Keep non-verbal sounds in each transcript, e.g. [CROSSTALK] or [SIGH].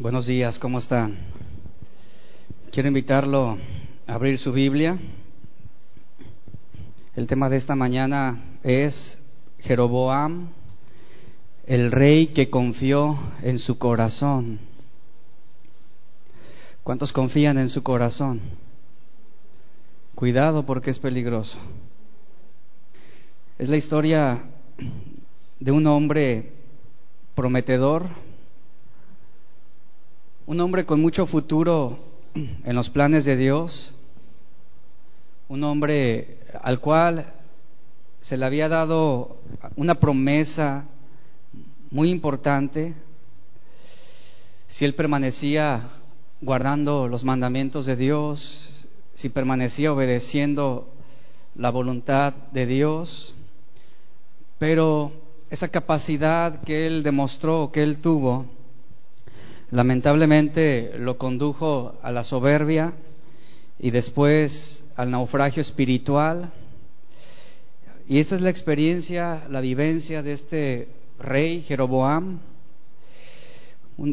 Buenos días, ¿cómo están? Quiero invitarlo a abrir su Biblia. El tema de esta mañana es Jeroboam, el rey que confió en su corazón. ¿Cuántos confían en su corazón? Cuidado porque es peligroso. Es la historia de un hombre prometedor, un hombre con mucho futuro en los planes de Dios, un hombre al cual se le había dado una promesa muy importante. Si él permanecía guardando los mandamientos de Dios, si permanecía obedeciendo la voluntad de Dios, pero esa capacidad que él demostró, que él tuvo, lamentablemente lo condujo a la soberbia y después al naufragio espiritual. Y esa es la experiencia, la vivencia de este rey Jeroboam.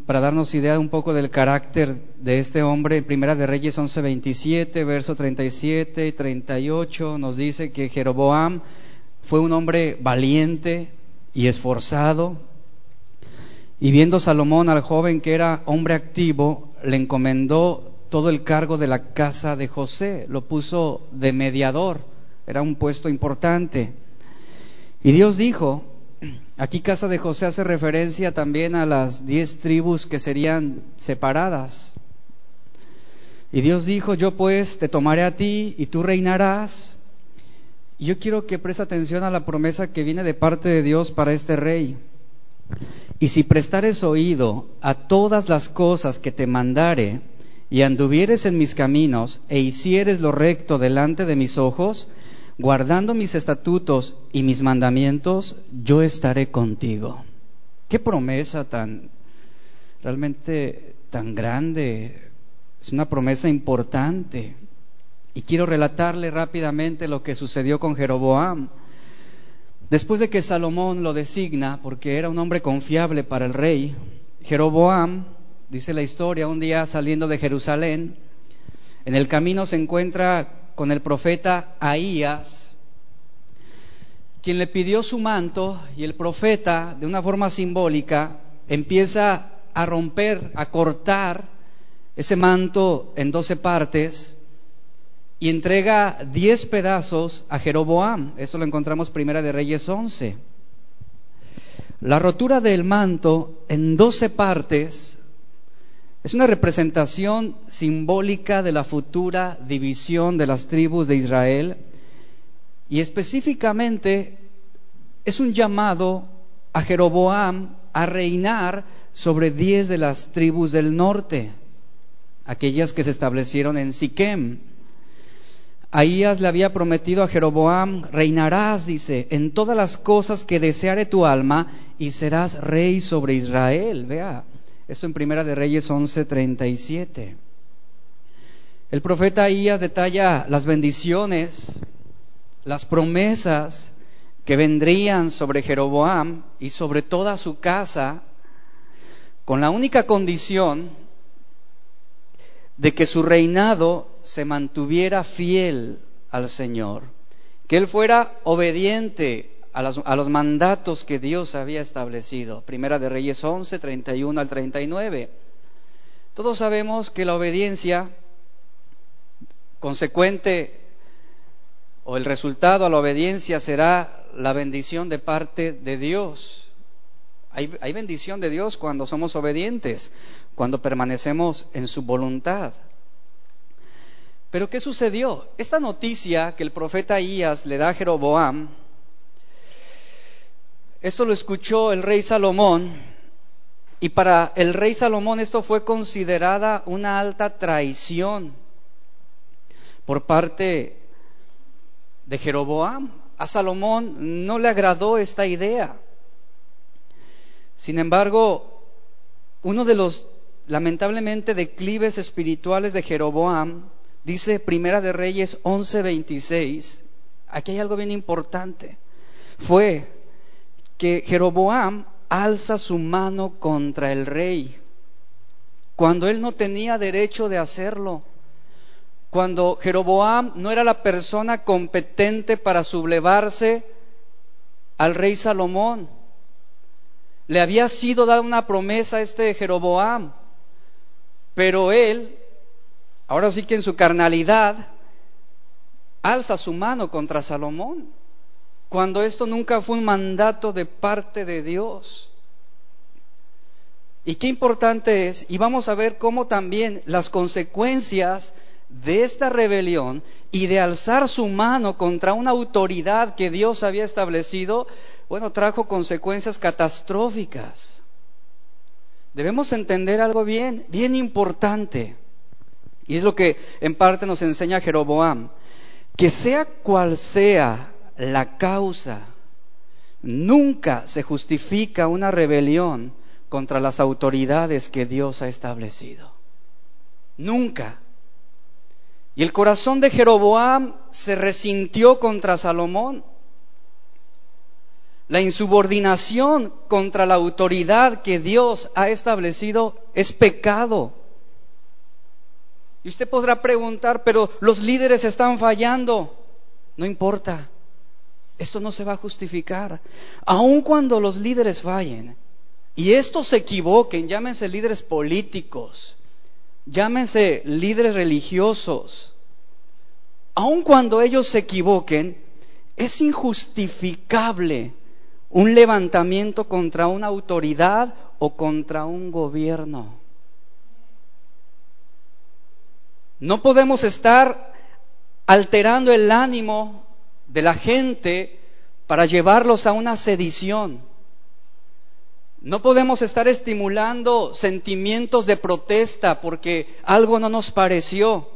para darnos idea un poco del carácter de este hombre, en Primera de Reyes 11:27, verso 37 y 38, nos dice que Jeroboam fue un hombre valiente y esforzado. Y viendo Salomón al joven que era hombre activo, le encomendó todo el cargo de la casa de José, lo puso de mediador, era un puesto importante. Y Dios dijo, aquí casa de José hace referencia también a las diez tribus que serían separadas. Y Dios dijo, yo pues te tomaré a ti y tú reinarás yo quiero que preste atención a la promesa que viene de parte de Dios para este rey. Y si prestares oído a todas las cosas que te mandare, y anduvieres en mis caminos, e hicieres lo recto delante de mis ojos, guardando mis estatutos y mis mandamientos, yo estaré contigo. Qué promesa tan, realmente tan grande. Es una promesa importante. Y quiero relatarle rápidamente lo que sucedió con Jeroboam. Después de que Salomón lo designa, porque era un hombre confiable para el rey, Jeroboam, dice la historia, un día saliendo de Jerusalén, en el camino se encuentra con el profeta Ahías, quien le pidió su manto y el profeta, de una forma simbólica, empieza a romper, a cortar ese manto en doce partes y entrega diez pedazos a Jeroboam. Esto lo encontramos primera de Reyes 11. La rotura del manto en doce partes es una representación simbólica de la futura división de las tribus de Israel y específicamente es un llamado a Jeroboam a reinar sobre diez de las tribus del norte, aquellas que se establecieron en Siquem. Ahías le había prometido a Jeroboam, reinarás, dice, en todas las cosas que deseare tu alma y serás rey sobre Israel. Vea, esto en Primera de Reyes 11:37. El profeta Ahías detalla las bendiciones, las promesas que vendrían sobre Jeroboam y sobre toda su casa, con la única condición de que su reinado se mantuviera fiel al Señor, que él fuera obediente a los, mandatos que Dios había establecido. Primera de Reyes 11, 31 al 39. Todos sabemos que la obediencia consecuente o el resultado a la obediencia será la bendición de parte de Dios. hay bendición de Dios cuando somos obedientes cuando permanecemos en su voluntad. Pero ¿qué sucedió? Esta noticia que el profeta Ahías le da a Jeroboam, esto lo escuchó el rey Salomón y para el rey Salomón esto fue considerada una alta traición por parte de Jeroboam. A Salomón no le agradó esta idea. Sin embargo, uno de los lamentablemente declives espirituales de Jeroboam, dice Primera de Reyes 11:26, aquí hay algo bien importante, fue que Jeroboam alza su mano contra el rey. cuando él no tenía derecho de hacerlo, cuando Jeroboam no era la persona competente para sublevarse al rey Salomón. Le había sido dada una promesa a este Jeroboam, pero él, ahora sí que en su carnalidad, alza su mano contra Salomón, cuando esto nunca fue un mandato de parte de Dios. Y qué importante es, y vamos a ver cómo también las consecuencias de esta rebelión y de alzar su mano contra una autoridad que Dios había establecido, bueno, trajo consecuencias catastróficas. Debemos entender algo bien, bien importante, y es lo que en parte nos enseña Jeroboam, que sea cual sea la causa, nunca se justifica una rebelión contra las autoridades que Dios ha establecido. Nunca. Y el corazón de Jeroboam se resintió contra Salomón. La insubordinación contra la autoridad que Dios ha establecido es pecado. Y usted podrá preguntar, pero los líderes están fallando. No importa. Esto no se va a justificar. Aun cuando los líderes fallen, y estos se equivoquen, llámense líderes políticos, llámense líderes religiosos, aun cuando ellos se equivoquen, es injustificable un levantamiento contra una autoridad o contra un gobierno. No podemos estar alterando el ánimo de la gente para llevarlos a una sedición. No podemos estar estimulando sentimientos de protesta porque algo no nos pareció.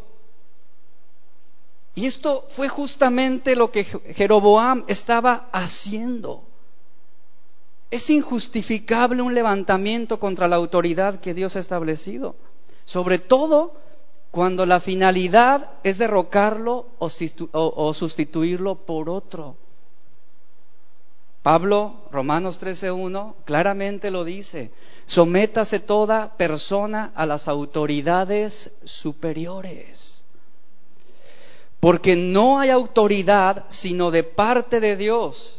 Y esto fue justamente lo que Jeroboam estaba haciendo. Es injustificable un levantamiento contra la autoridad que Dios ha establecido, sobre todo cuando la finalidad es derrocarlo o, sustituirlo por otro. Pablo, Romanos 13.1, claramente lo dice, sométase toda persona a las autoridades superiores. Porque no hay autoridad sino de parte de Dios.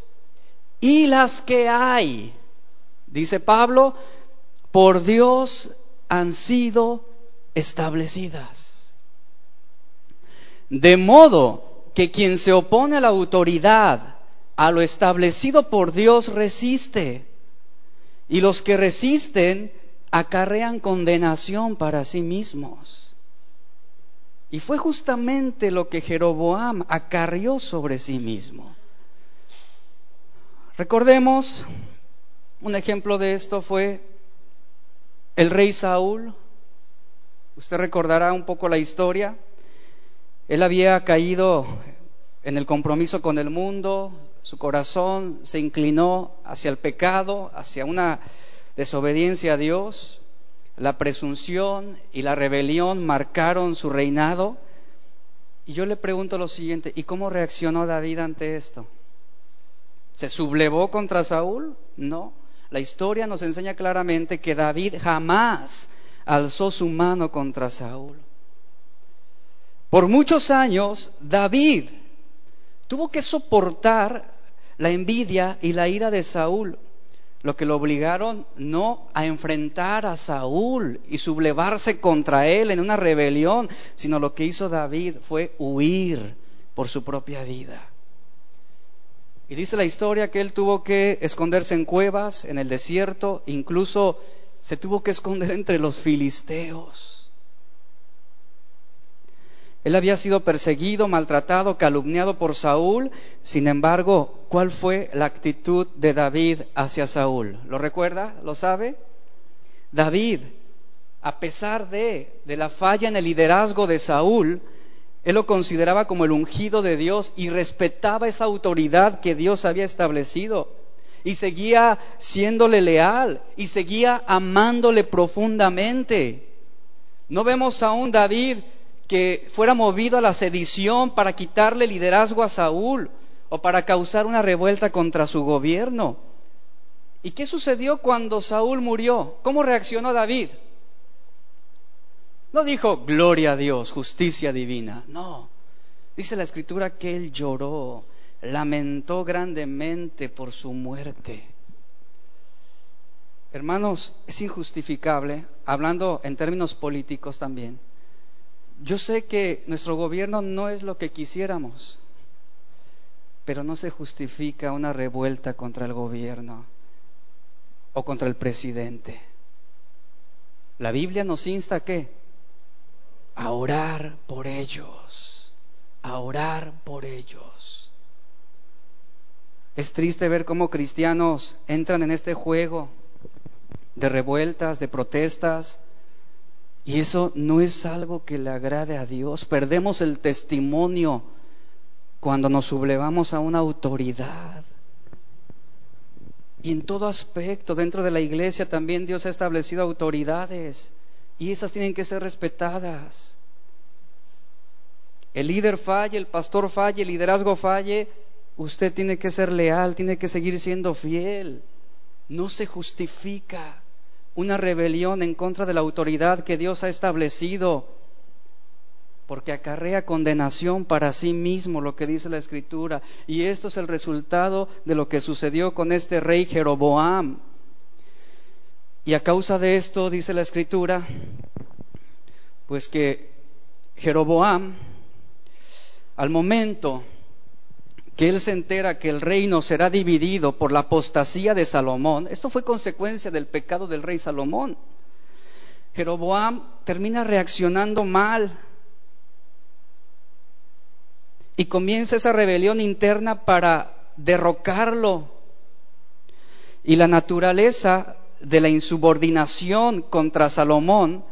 Y las que hay, dice Pablo, por Dios han sido establecidas. De modo que quien se opone a la autoridad, a lo establecido por Dios resiste. Y los que resisten acarrean condenación para sí mismos. Y fue justamente lo que Jeroboam acarrió sobre sí mismo. Recordemos, un ejemplo de esto fue el rey Saúl. Usted recordará un poco la historia. Él había caído en el compromiso con el mundo, su corazón se inclinó hacia el pecado, hacia una desobediencia a Dios, la presunción y la rebelión marcaron su reinado. Y yo le pregunto lo siguiente, ¿y cómo reaccionó David ante esto? ¿Se sublevó contra Saúl? No. La historia nos enseña claramente que David jamás alzó su mano contra Saúl. Por muchos años, David tuvo que soportar la envidia y la ira de Saúl, lo que lo obligaron no a enfrentar a Saúl y sublevarse contra él en una rebelión, sino lo que hizo David fue huir por su propia vida. Y dice la historia que él tuvo que esconderse en cuevas, en el desierto, incluso se tuvo que esconder entre los filisteos. Él había sido perseguido, maltratado, calumniado por Saúl. Sin embargo, ¿cuál fue la actitud de David hacia Saúl? ¿Lo recuerda? ¿Lo sabe? David, a pesar de, de la falla en el liderazgo de Saúl, él lo consideraba como el ungido de Dios y respetaba esa autoridad que Dios había establecido. Y seguía siéndole leal y seguía amándole profundamente. No vemos a un David que fuera movido a la sedición para quitarle liderazgo a Saúl o para causar una revuelta contra su gobierno. ¿Y qué sucedió cuando Saúl murió? ¿Cómo reaccionó David? No dijo gloria a Dios, justicia divina. No. Dice la escritura que él lloró, lamentó grandemente por su muerte. Hermanos, es injustificable, hablando en términos políticos también. Yo sé que nuestro gobierno no es lo que quisiéramos, pero no se justifica una revuelta contra el gobierno o contra el presidente. La Biblia nos insta a qué? A orar por ellos, a orar por ellos. Es triste ver cómo cristianos entran en este juego de revueltas, de protestas, y eso no es algo que le agrade a Dios. Perdemos el testimonio cuando nos sublevamos a una autoridad. Y en todo aspecto, dentro de la iglesia también Dios ha establecido autoridades y esas tienen que ser respetadas. El líder falle, el pastor falle, el liderazgo falle, usted tiene que ser leal, tiene que seguir siendo fiel. No se justifica una rebelión en contra de la autoridad que Dios ha establecido, porque acarrea condenación para sí mismo, lo que dice la Escritura. Y esto es el resultado de lo que sucedió con este rey Jeroboam. Y a causa de esto, dice la Escritura, pues que Jeroboam, al momento que él se entera que el reino será dividido por la apostasía de Salomón, esto fue consecuencia del pecado del rey Salomón. Jeroboam termina reaccionando mal y comienza esa rebelión interna para derrocarlo. Y la naturaleza de la insubordinación contra Salomón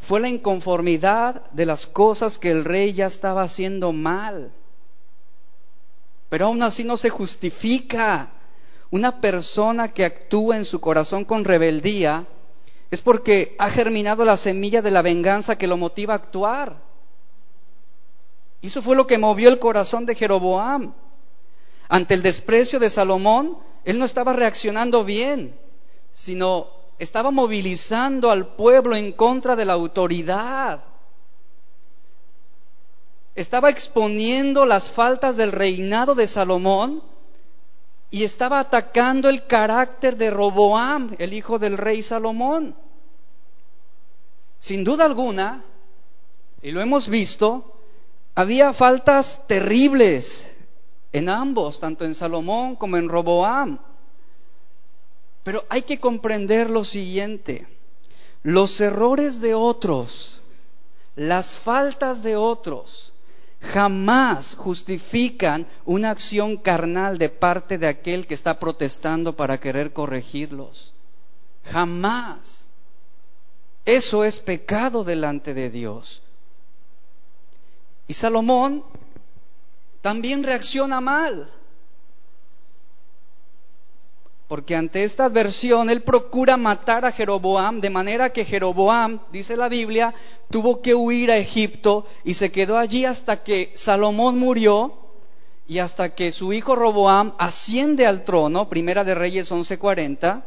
fue la inconformidad de las cosas que el rey ya estaba haciendo mal. Pero aún así no se justifica. Una persona que actúa en su corazón con rebeldía es porque ha germinado la semilla de la venganza que lo motiva a actuar. Y eso fue lo que movió el corazón de Jeroboam. Ante el desprecio de Salomón, él no estaba reaccionando bien, sino estaba movilizando al pueblo en contra de la autoridad estaba exponiendo las faltas del reinado de Salomón y estaba atacando el carácter de Roboam, el hijo del rey Salomón. Sin duda alguna, y lo hemos visto, había faltas terribles en ambos, tanto en Salomón como en Roboam. Pero hay que comprender lo siguiente, los errores de otros, las faltas de otros, jamás justifican una acción carnal de parte de aquel que está protestando para querer corregirlos. Jamás. Eso es pecado delante de Dios. Y Salomón también reacciona mal. Porque ante esta adversión él procura matar a Jeroboam, de manera que Jeroboam, dice la Biblia, tuvo que huir a Egipto y se quedó allí hasta que Salomón murió y hasta que su hijo Roboam asciende al trono, Primera de Reyes 11:40.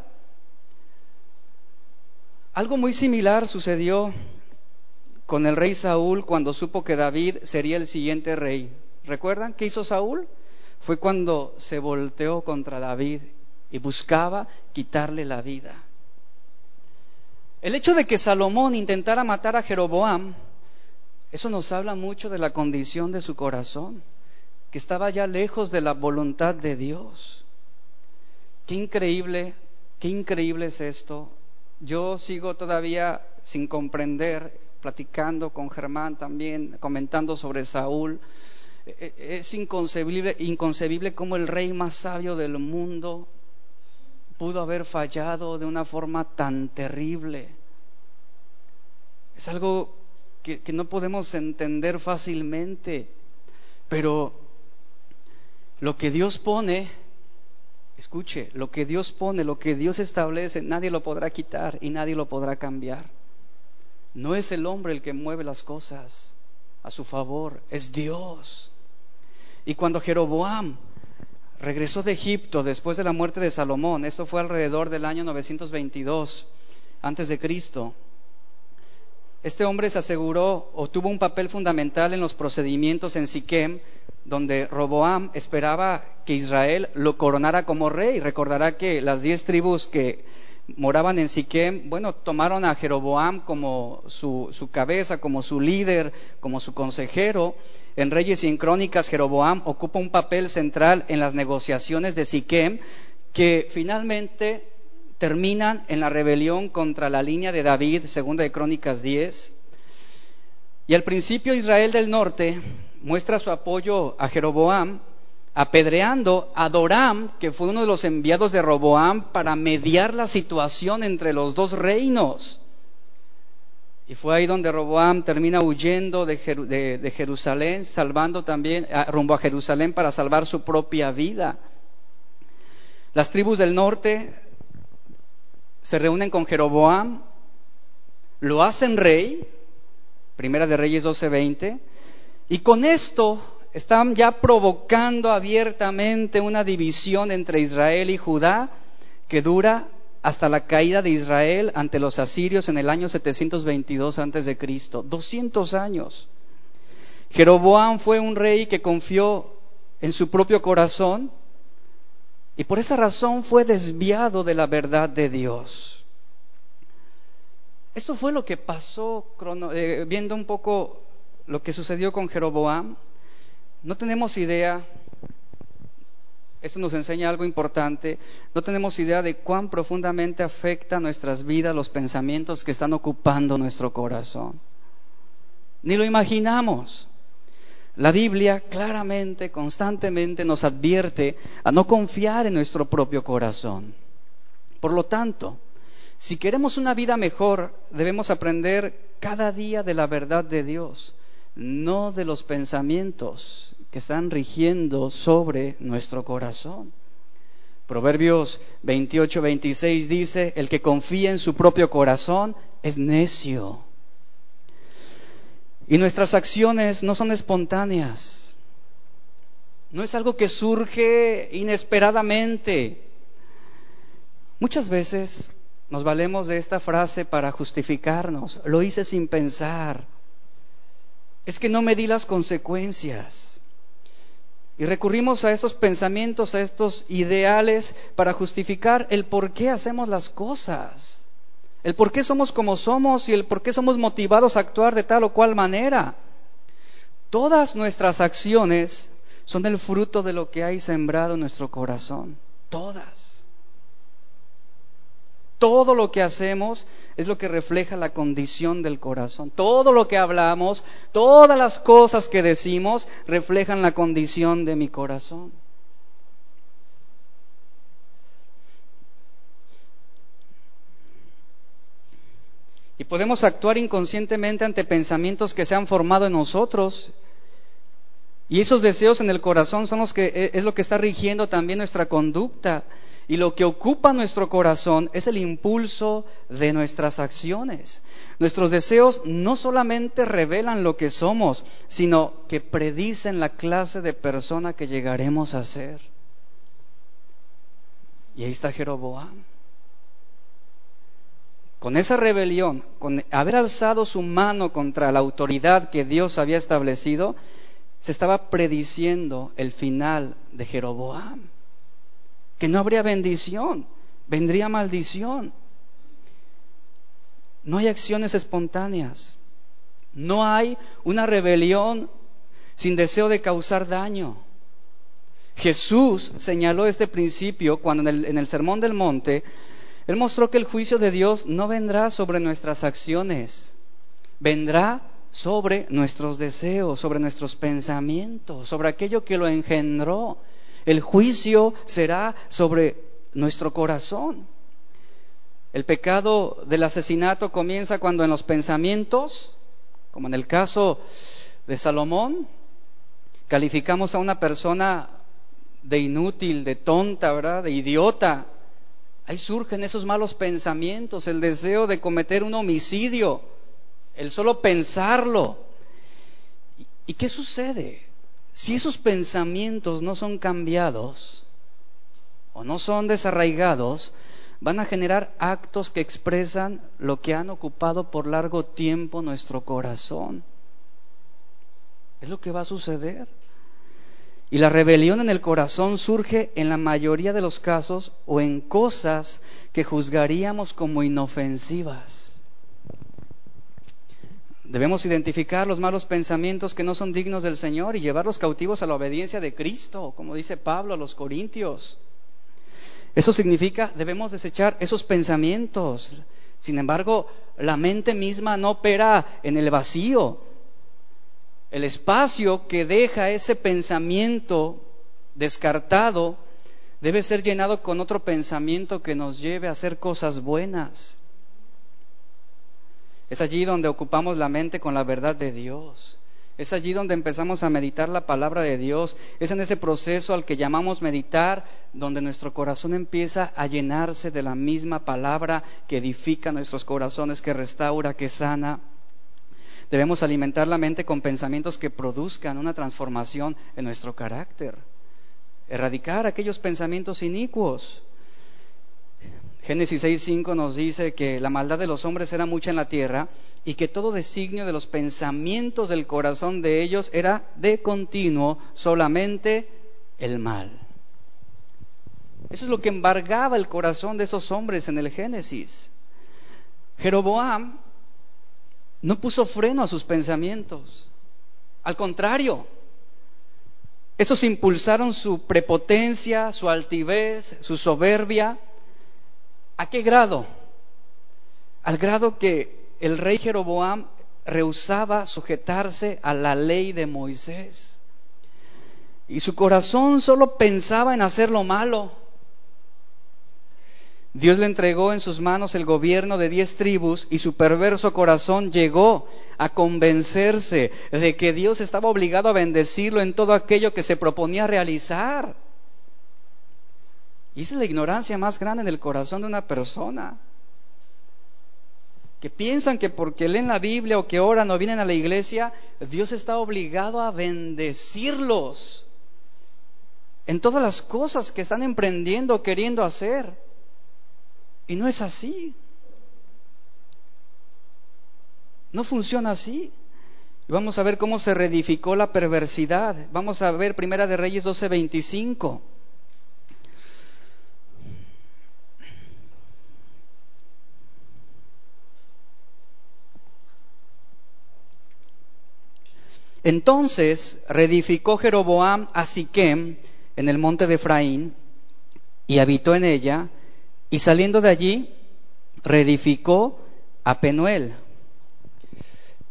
Algo muy similar sucedió con el rey Saúl cuando supo que David sería el siguiente rey. ¿Recuerdan qué hizo Saúl? Fue cuando se volteó contra David y buscaba quitarle la vida. El hecho de que Salomón intentara matar a Jeroboam, eso nos habla mucho de la condición de su corazón, que estaba ya lejos de la voluntad de Dios. Qué increíble, qué increíble es esto. Yo sigo todavía sin comprender, platicando con Germán también, comentando sobre Saúl. E, e, es inconcebible, inconcebible cómo el rey más sabio del mundo pudo haber fallado de una forma tan terrible. Es algo que, no podemos entender fácilmente, pero lo que Dios pone, escuche, lo que Dios pone, lo que Dios establece, nadie lo podrá quitar y nadie lo podrá cambiar. No es el hombre el que mueve las cosas a su favor, es Dios. Y cuando Jeroboam regresó de Egipto después de la muerte de Salomón. Esto fue alrededor del año 922 antes de Cristo. este hombre se aseguró o tuvo un papel fundamental en los procedimientos en Siquem, donde Roboam esperaba que Israel lo coronara como rey. Recordará que las diez tribus que moraban en Siquem, bueno, tomaron a Jeroboam como su, cabeza, como su líder, como su consejero. En Reyes y en Crónicas, Jeroboam ocupa un papel central en las negociaciones de Siquem, que finalmente terminan en la rebelión contra la línea de David, segunda de Crónicas 10. Y al principio Israel del norte muestra su apoyo a Jeroboam, apedreando a Doram, que fue uno de los enviados de Roboam para mediar la situación entre los dos reinos. Y fue ahí donde Roboam termina huyendo de, Jerusalén, salvando también, ah, rumbo a Jerusalén para salvar su propia vida. Las tribus del norte se reúnen con Jeroboam, lo hacen rey, Primera de Reyes 12:20, y con esto están ya provocando abiertamente una división entre Israel y Judá que dura hasta la caída de Israel ante los asirios en el año 722 antes de Cristo, 200 años. Jeroboam fue un rey que confió en su propio corazón y por esa razón fue desviado de la verdad de Dios. Esto fue lo que pasó, eh, viendo un poco lo que sucedió con Jeroboam. No tenemos idea, esto nos enseña algo importante, no tenemos idea de cuán profundamente afecta nuestras vidas los pensamientos que están ocupando nuestro corazón. Ni lo imaginamos. La Biblia claramente, constantemente nos advierte a no confiar en nuestro propio corazón. Por lo tanto, si queremos una vida mejor, debemos aprender cada día de la verdad de Dios, no de los pensamientos que están rigiendo sobre nuestro corazón. Proverbios 28, 26 dice, el que confía en su propio corazón es necio. Y nuestras acciones no son espontáneas. No es algo que surge inesperadamente. Muchas veces nos valemos de esta frase para justificarnos. Lo hice sin pensar. Es que no me di las consecuencias. Y recurrimos a estos pensamientos, a estos ideales para justificar el por qué hacemos las cosas, el por qué somos como somos y el por qué somos motivados a actuar de tal o cual manera. Todas nuestras acciones son el fruto de lo que hay sembrado en nuestro corazón, todas. Todo lo que hacemos es lo que refleja la condición del corazón. Todo lo que hablamos, todas las cosas que decimos reflejan la condición de mi corazón. Y podemos actuar inconscientemente ante pensamientos que se han formado en nosotros. Y esos deseos en el corazón son los que e, es lo que está rigiendo también nuestra conducta. Y lo que ocupa nuestro corazón es el impulso de nuestras acciones. Nuestros deseos no solamente revelan lo que somos, sino que predicen la clase de persona que llegaremos a ser. Y ahí está Jeroboam. Con esa rebelión, con haber alzado su mano contra la autoridad que Dios había establecido, se estaba prediciendo el final de Jeroboam que no habría bendición, vendría maldición. No hay acciones espontáneas. No hay una rebelión sin deseo de causar daño. Jesús señaló este principio cuando en el, Sermón del Monte, Él mostró que el juicio de Dios no vendrá sobre nuestras acciones, vendrá sobre nuestros deseos, sobre nuestros pensamientos, sobre aquello que lo engendró. El juicio será sobre nuestro corazón. El pecado del asesinato comienza cuando en los pensamientos, como en el caso de Salomón, calificamos a una persona de inútil, de tonta, ¿verdad? De idiota. Ahí surgen esos malos pensamientos, el deseo de cometer un homicidio, el solo pensarlo. ¿Y qué sucede? Si esos pensamientos no son cambiados o no son desarraigados, van a generar actos que expresan lo que han ocupado por largo tiempo nuestro corazón. Es lo que va a suceder. Y la rebelión en el corazón surge en la mayoría de los casos o en cosas que juzgaríamos como inofensivas. Debemos identificar los malos pensamientos que no son dignos del Señor y llevarlos cautivos a la obediencia de Cristo, como dice Pablo a los Corintios. Eso significa, debemos desechar esos pensamientos. Sin embargo, la mente misma no opera en el vacío. El espacio que deja ese pensamiento descartado debe ser llenado con otro pensamiento que nos lleve a hacer cosas buenas. Es allí donde ocupamos la mente con la verdad de Dios. Es allí donde empezamos a meditar la palabra de Dios. Es en ese proceso al que llamamos meditar, donde nuestro corazón empieza a llenarse de la misma palabra que edifica nuestros corazones, que restaura, que sana. Debemos alimentar la mente con pensamientos que produzcan una transformación en nuestro carácter. Erradicar aquellos pensamientos inicuos. Génesis 6.5 nos dice que la maldad de los hombres era mucha en la tierra y que todo designio de los pensamientos del corazón de ellos era de continuo solamente el mal. Eso es lo que embargaba el corazón de esos hombres en el Génesis. Jeroboam no puso freno a sus pensamientos. Al contrario, esos impulsaron su prepotencia, su altivez, su soberbia ¿A qué grado? Al grado que el rey Jeroboam rehusaba sujetarse a la ley de Moisés. Y su corazón solo pensaba en hacer lo malo. Dios le entregó en sus manos el gobierno de diez tribus y su perverso corazón llegó a convencerse de que Dios estaba obligado a bendecirlo en todo aquello que se proponía realizar. Y esa es la ignorancia más grande en el corazón de una persona. Que piensan que porque leen la Biblia o que oran o vienen a la iglesia, Dios está obligado a bendecirlos en todas las cosas que están emprendiendo o queriendo hacer. Y no es así. No funciona así. Vamos a ver cómo se reedificó la perversidad. Vamos a ver Primera de Reyes 12:25. Entonces reedificó Jeroboam a Siquem en el monte de Efraín y habitó en ella, y saliendo de allí reedificó a Penuel.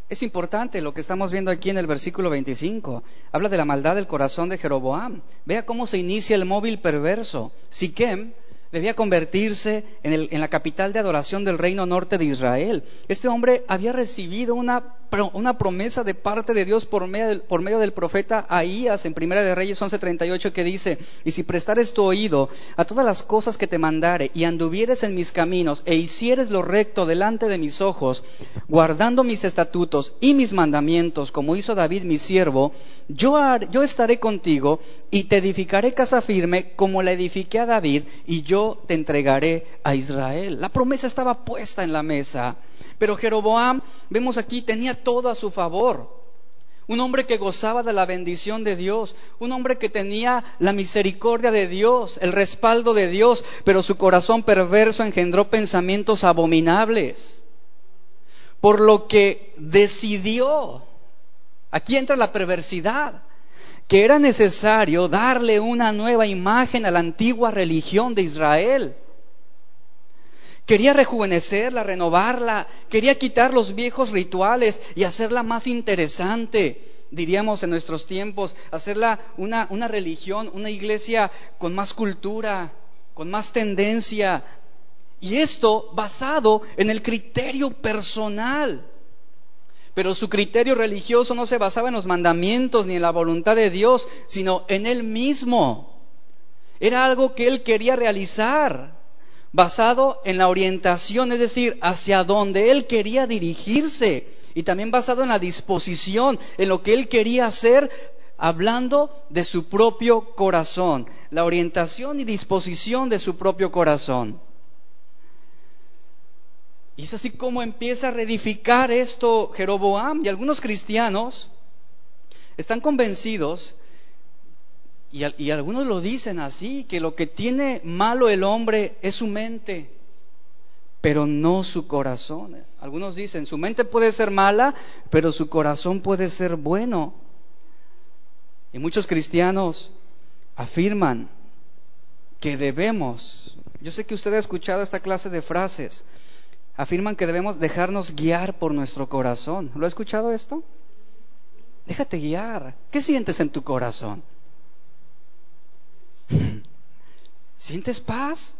Es importante lo que estamos viendo aquí en el versículo 25. Habla de la maldad del corazón de Jeroboam. Vea cómo se inicia el móvil perverso. Siquem debía convertirse en, en, la capital de adoración del reino norte de Israel. Este hombre había recibido una una promesa de parte de Dios por medio del, profeta Ahías en Primera de Reyes 11:38 que dice, y si prestares tu oído a todas las cosas que te mandare y anduvieres en mis caminos e hicieres lo recto delante de mis ojos, guardando mis estatutos y mis mandamientos, como hizo David mi siervo, yo estaré contigo y te edificaré casa firme como la edifiqué a David y yo te entregaré a Israel. La promesa estaba puesta en la mesa. Pero Jeroboam, vemos aquí, tenía todo a su favor. Un hombre que gozaba de la bendición de Dios, un hombre que tenía la misericordia de Dios, el respaldo de Dios, pero su corazón perverso engendró pensamientos abominables. Por lo que decidió, aquí entra la perversidad, que era necesario darle una nueva imagen a la antigua religión de Israel. Quería rejuvenecerla, renovarla, quería quitar los viejos rituales y hacerla más interesante, diríamos en nuestros tiempos, hacerla una, una religión, una iglesia con más cultura, con más tendencia. Y esto basado en el criterio personal. Pero su criterio religioso no se basaba en los mandamientos ni en la voluntad de Dios, sino en él mismo. Era algo que él quería realizar basado en la orientación, es decir, hacia donde él quería dirigirse, y también basado en la disposición, en lo que él quería hacer, hablando de su propio corazón, la orientación y disposición de su propio corazón. Y es así como empieza a reedificar esto Jeroboam. Y algunos cristianos están convencidos, y, algunos lo dicen así, que lo que tiene malo el hombre es su mente, pero no su corazón. Algunos dicen, su mente puede ser mala, pero su corazón puede ser bueno. Y muchos cristianos afirman que debemos, yo sé que usted ha escuchado esta clase de frases, afirman que debemos dejarnos guiar por nuestro corazón. ¿Lo ha escuchado esto? Déjate guiar. ¿Qué sientes en tu corazón? ¿Sientes paz?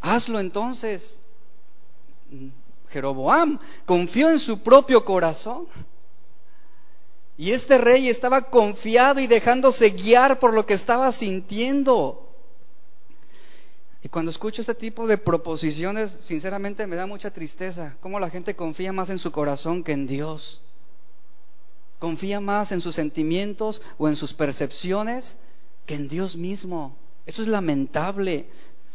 Hazlo entonces. Jeroboam confió en su propio corazón. Y este rey estaba confiado y dejándose guiar por lo que estaba sintiendo. Y cuando escucho este tipo de proposiciones, sinceramente me da mucha tristeza. Cómo la gente confía más en su corazón que en Dios. Confía más en sus sentimientos o en sus percepciones que en Dios mismo. Eso es lamentable.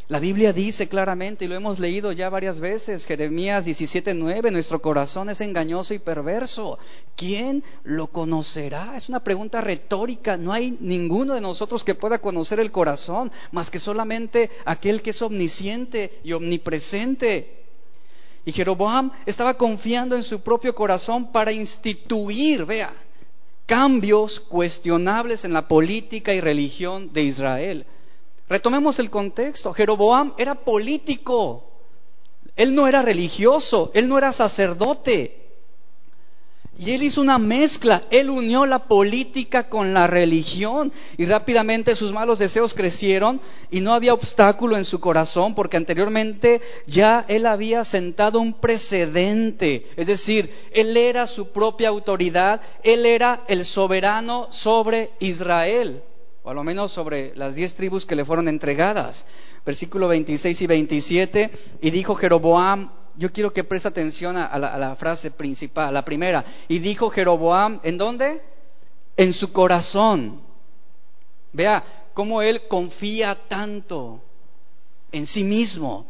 La Biblia dice claramente, y lo hemos leído ya varias veces, Jeremías 17:9, nuestro corazón es engañoso y perverso. ¿Quién lo conocerá? Es una pregunta retórica. No hay ninguno de nosotros que pueda conocer el corazón, más que solamente aquel que es omnisciente y omnipresente. Y Jeroboam estaba confiando en su propio corazón para instituir, vea, cambios cuestionables en la política y religión de Israel. Retomemos el contexto. Jeroboam era político. Él no era religioso, él no era sacerdote. Y él hizo una mezcla, él unió la política con la religión y rápidamente sus malos deseos crecieron y no había obstáculo en su corazón porque anteriormente ya él había sentado un precedente, es decir, él era su propia autoridad, él era el soberano sobre Israel a lo menos sobre las diez tribus que le fueron entregadas. Versículo 26 y 27, y dijo Jeroboam, yo quiero que preste atención a la, a la frase principal, la primera, y dijo Jeroboam, ¿en dónde? En su corazón. Vea cómo él confía tanto en sí mismo.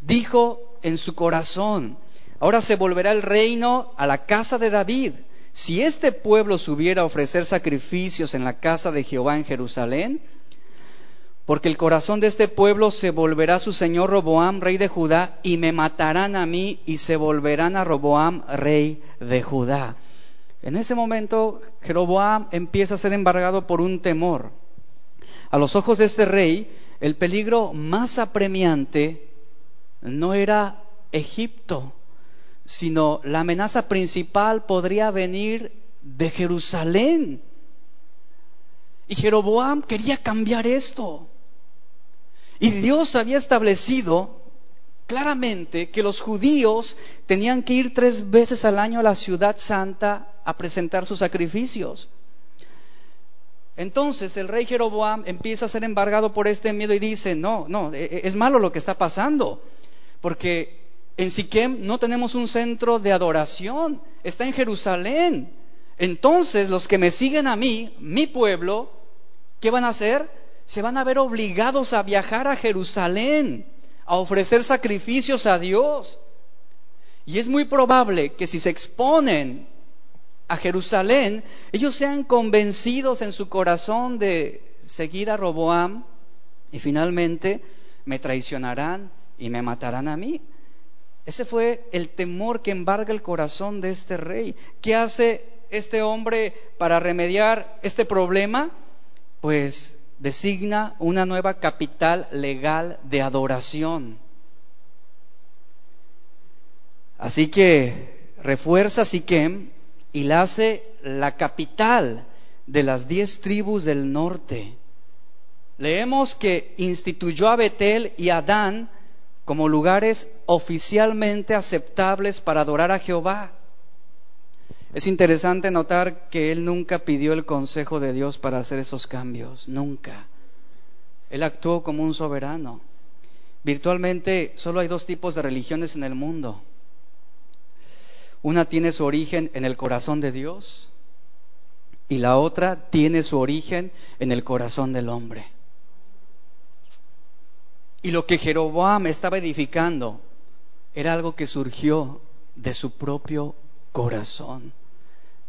Dijo en su corazón, ahora se volverá el reino a la casa de David si este pueblo subiera a ofrecer sacrificios en la casa de Jehová en Jerusalén, porque el corazón de este pueblo se volverá a su señor Roboam, rey de Judá, y me matarán a mí y se volverán a Roboam, rey de Judá. En ese momento, Jeroboam empieza a ser embargado por un temor. A los ojos de este rey, el peligro más apremiante no era Egipto, sino la amenaza principal podría venir de Jerusalén. Y Jeroboam quería cambiar esto. Y Dios había establecido claramente que los judíos tenían que ir tres veces al año a la ciudad santa a presentar sus sacrificios. Entonces el rey Jeroboam empieza a ser embargado por este miedo y dice, no, no, e, e, es malo lo que está pasando, porque en Siquem no tenemos un centro de adoración, está en Jerusalén. Entonces los que me siguen a mí, mi pueblo, ¿qué van a hacer? Se van a ver obligados a viajar a Jerusalén, a ofrecer sacrificios a Dios. Y es muy probable que si se exponen a Jerusalén, ellos sean convencidos en su corazón de seguir a Roboam y finalmente me traicionarán y me matarán a mí. Ese fue el temor que embarga el corazón de este rey. ¿Qué hace este hombre para remediar este problema? Pues designa una nueva capital legal de adoración. Así que refuerza Siquem y la hace la capital de las diez tribus del norte. Leemos que instituyó a Betel y a Dan como lugares oficialmente aceptables para adorar a Jehová. Es interesante notar que él nunca pidió el consejo de Dios para hacer esos cambios, nunca. Él actuó como un soberano. Virtualmente solo hay dos tipos de religiones en el mundo. Una tiene su origen en el corazón de Dios y la otra tiene su origen en el corazón del hombre. Y lo que Jeroboam estaba edificando era algo que surgió de su propio corazón.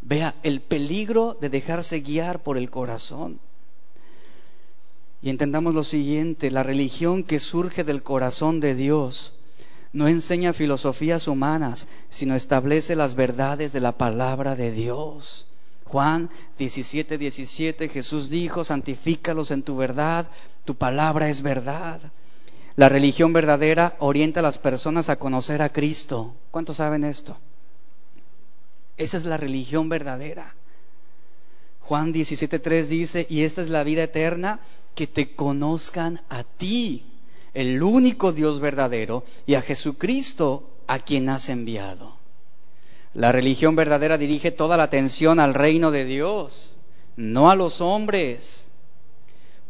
Vea el peligro de dejarse guiar por el corazón. Y entendamos lo siguiente, la religión que surge del corazón de Dios no enseña filosofías humanas, sino establece las verdades de la palabra de Dios. Juan 17, 17, Jesús dijo, santifícalos en tu verdad, tu palabra es verdad. La religión verdadera orienta a las personas a conocer a Cristo. ¿Cuántos saben esto? Esa es la religión verdadera. Juan 17.3 dice, y esta es la vida eterna, que te conozcan a ti, el único Dios verdadero, y a Jesucristo a quien has enviado. La religión verdadera dirige toda la atención al reino de Dios, no a los hombres,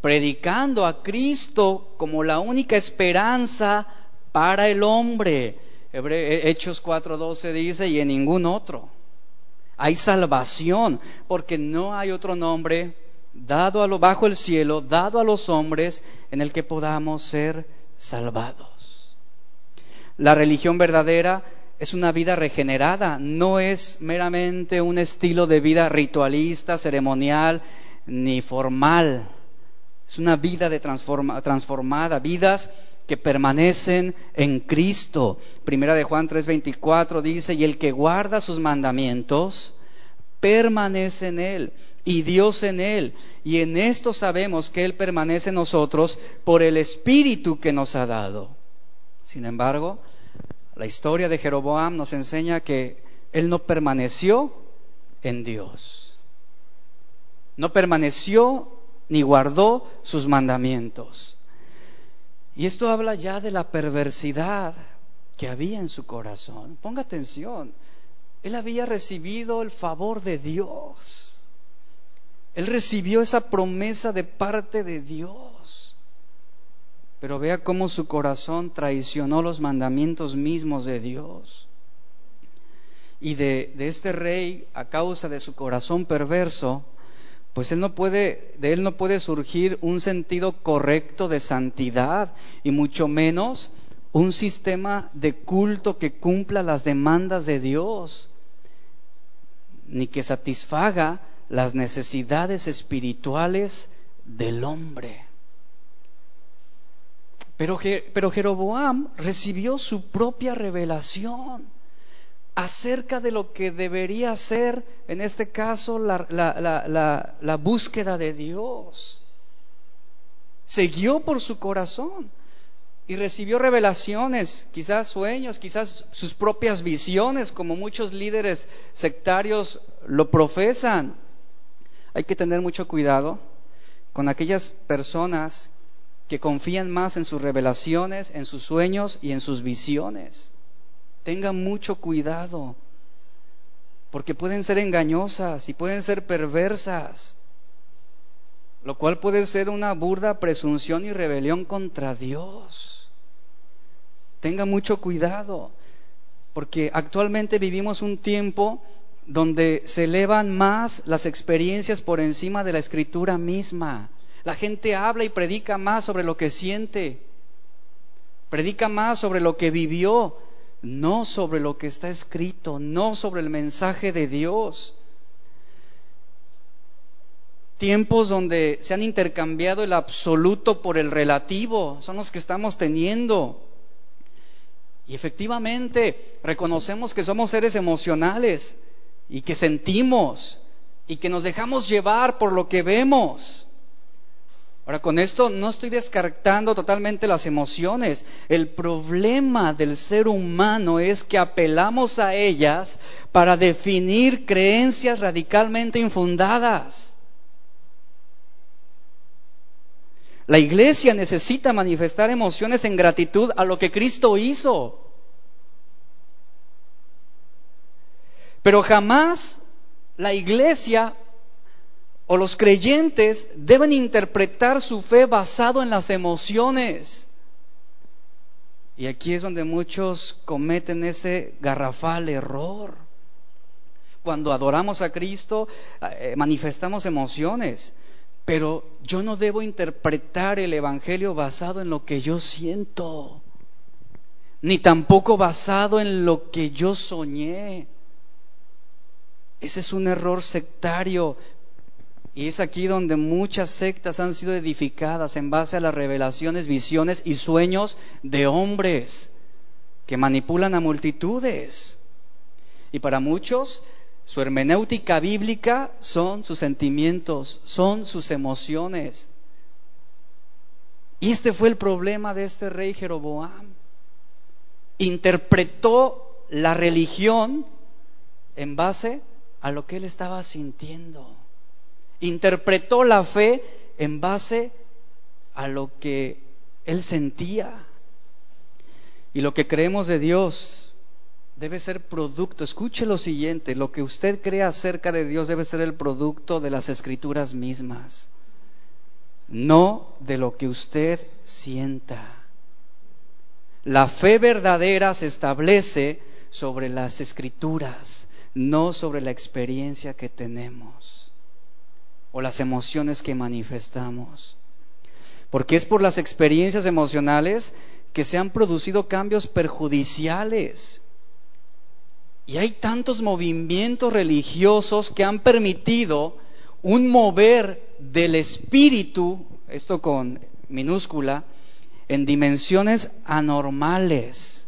predicando a Cristo como la única esperanza para el hombre. Hechos 4.12 dice, y en ningún otro. Hay salvación, porque no hay otro nombre dado a lo, bajo el cielo, dado a los hombres, en el que podamos ser salvados. La religión verdadera es una vida regenerada, no es meramente un estilo de vida ritualista, ceremonial, ni formal. Es una vida de transformada, vidas que permanecen en Cristo. Primera de Juan 3:24 dice, y el que guarda sus mandamientos, permanece en Él y Dios en Él. Y en esto sabemos que Él permanece en nosotros por el Espíritu que nos ha dado. Sin embargo, la historia de Jeroboam nos enseña que Él no permaneció en Dios. No permaneció ni guardó sus mandamientos. Y esto habla ya de la perversidad que había en su corazón. Ponga atención, él había recibido el favor de Dios. Él recibió esa promesa de parte de Dios. Pero vea cómo su corazón traicionó los mandamientos mismos de Dios. Y de, este rey, a causa de su corazón perverso, pues él no puede, de él no puede surgir un sentido correcto de santidad y mucho menos un sistema de culto que cumpla las demandas de Dios, ni que satisfaga las necesidades espirituales del hombre. Pero, pero Jeroboam recibió su propia revelación acerca de lo que debería ser, en este caso, la, búsqueda de Dios. Se guió por su corazón y recibió revelaciones, quizás sueños, quizás sus propias visiones, como muchos líderes sectarios lo profesan. Hay que tener mucho cuidado con aquellas personas que confían más en sus revelaciones, en sus sueños y en sus visiones. Tenga mucho cuidado, porque pueden ser engañosas y pueden ser perversas, lo cual puede ser una burda presunción y rebelión contra Dios. Tenga mucho cuidado, porque actualmente vivimos un tiempo donde se elevan más las experiencias por encima de la escritura misma. La gente habla y predica más sobre lo que siente, predica más sobre lo que vivió, no sobre lo que está escrito, no sobre el mensaje de Dios. Tiempos donde se han intercambiado el absoluto por el relativo, son los que estamos teniendo. Y efectivamente reconocemos que somos seres emocionales y que sentimos y que nos dejamos llevar por lo que vemos. Ahora, con esto no estoy descartando totalmente las emociones. El problema del ser humano es que apelamos a ellas para definir creencias radicalmente infundadas. La iglesia necesita manifestar emociones en gratitud a lo que Cristo hizo. Pero jamás la iglesia o los creyentes deben interpretar su fe basado en las emociones. Y aquí es donde muchos cometen ese garrafal error. Cuando adoramos a Cristo, eh, manifestamos emociones, pero yo no debo interpretar el Evangelio basado en lo que yo siento. ni tampoco basado en lo que yo soñé. Ese es un error sectario. Y es aquí donde muchas sectas han sido edificadas en base a las revelaciones, visiones y sueños de hombres que manipulan a multitudes. Y para muchos, su hermenéutica bíblica son sus sentimientos, son sus emociones. Y este fue el problema de este rey Jeroboam. Interpretó la religión en base a lo que él estaba sintiendo. Interpretó la fe en base a lo que él sentía. Y lo que creemos de Dios debe ser producto. Escuche lo siguiente, lo que usted cree acerca de Dios debe ser el producto de las escrituras mismas, no de lo que usted sienta. La fe verdadera se establece sobre las escrituras, no sobre la experiencia que tenemos o las emociones que manifestamos. Porque es por las experiencias emocionales que se han producido cambios perjudiciales. Y hay tantos movimientos religiosos que han permitido un mover del espíritu, esto con minúscula, en dimensiones anormales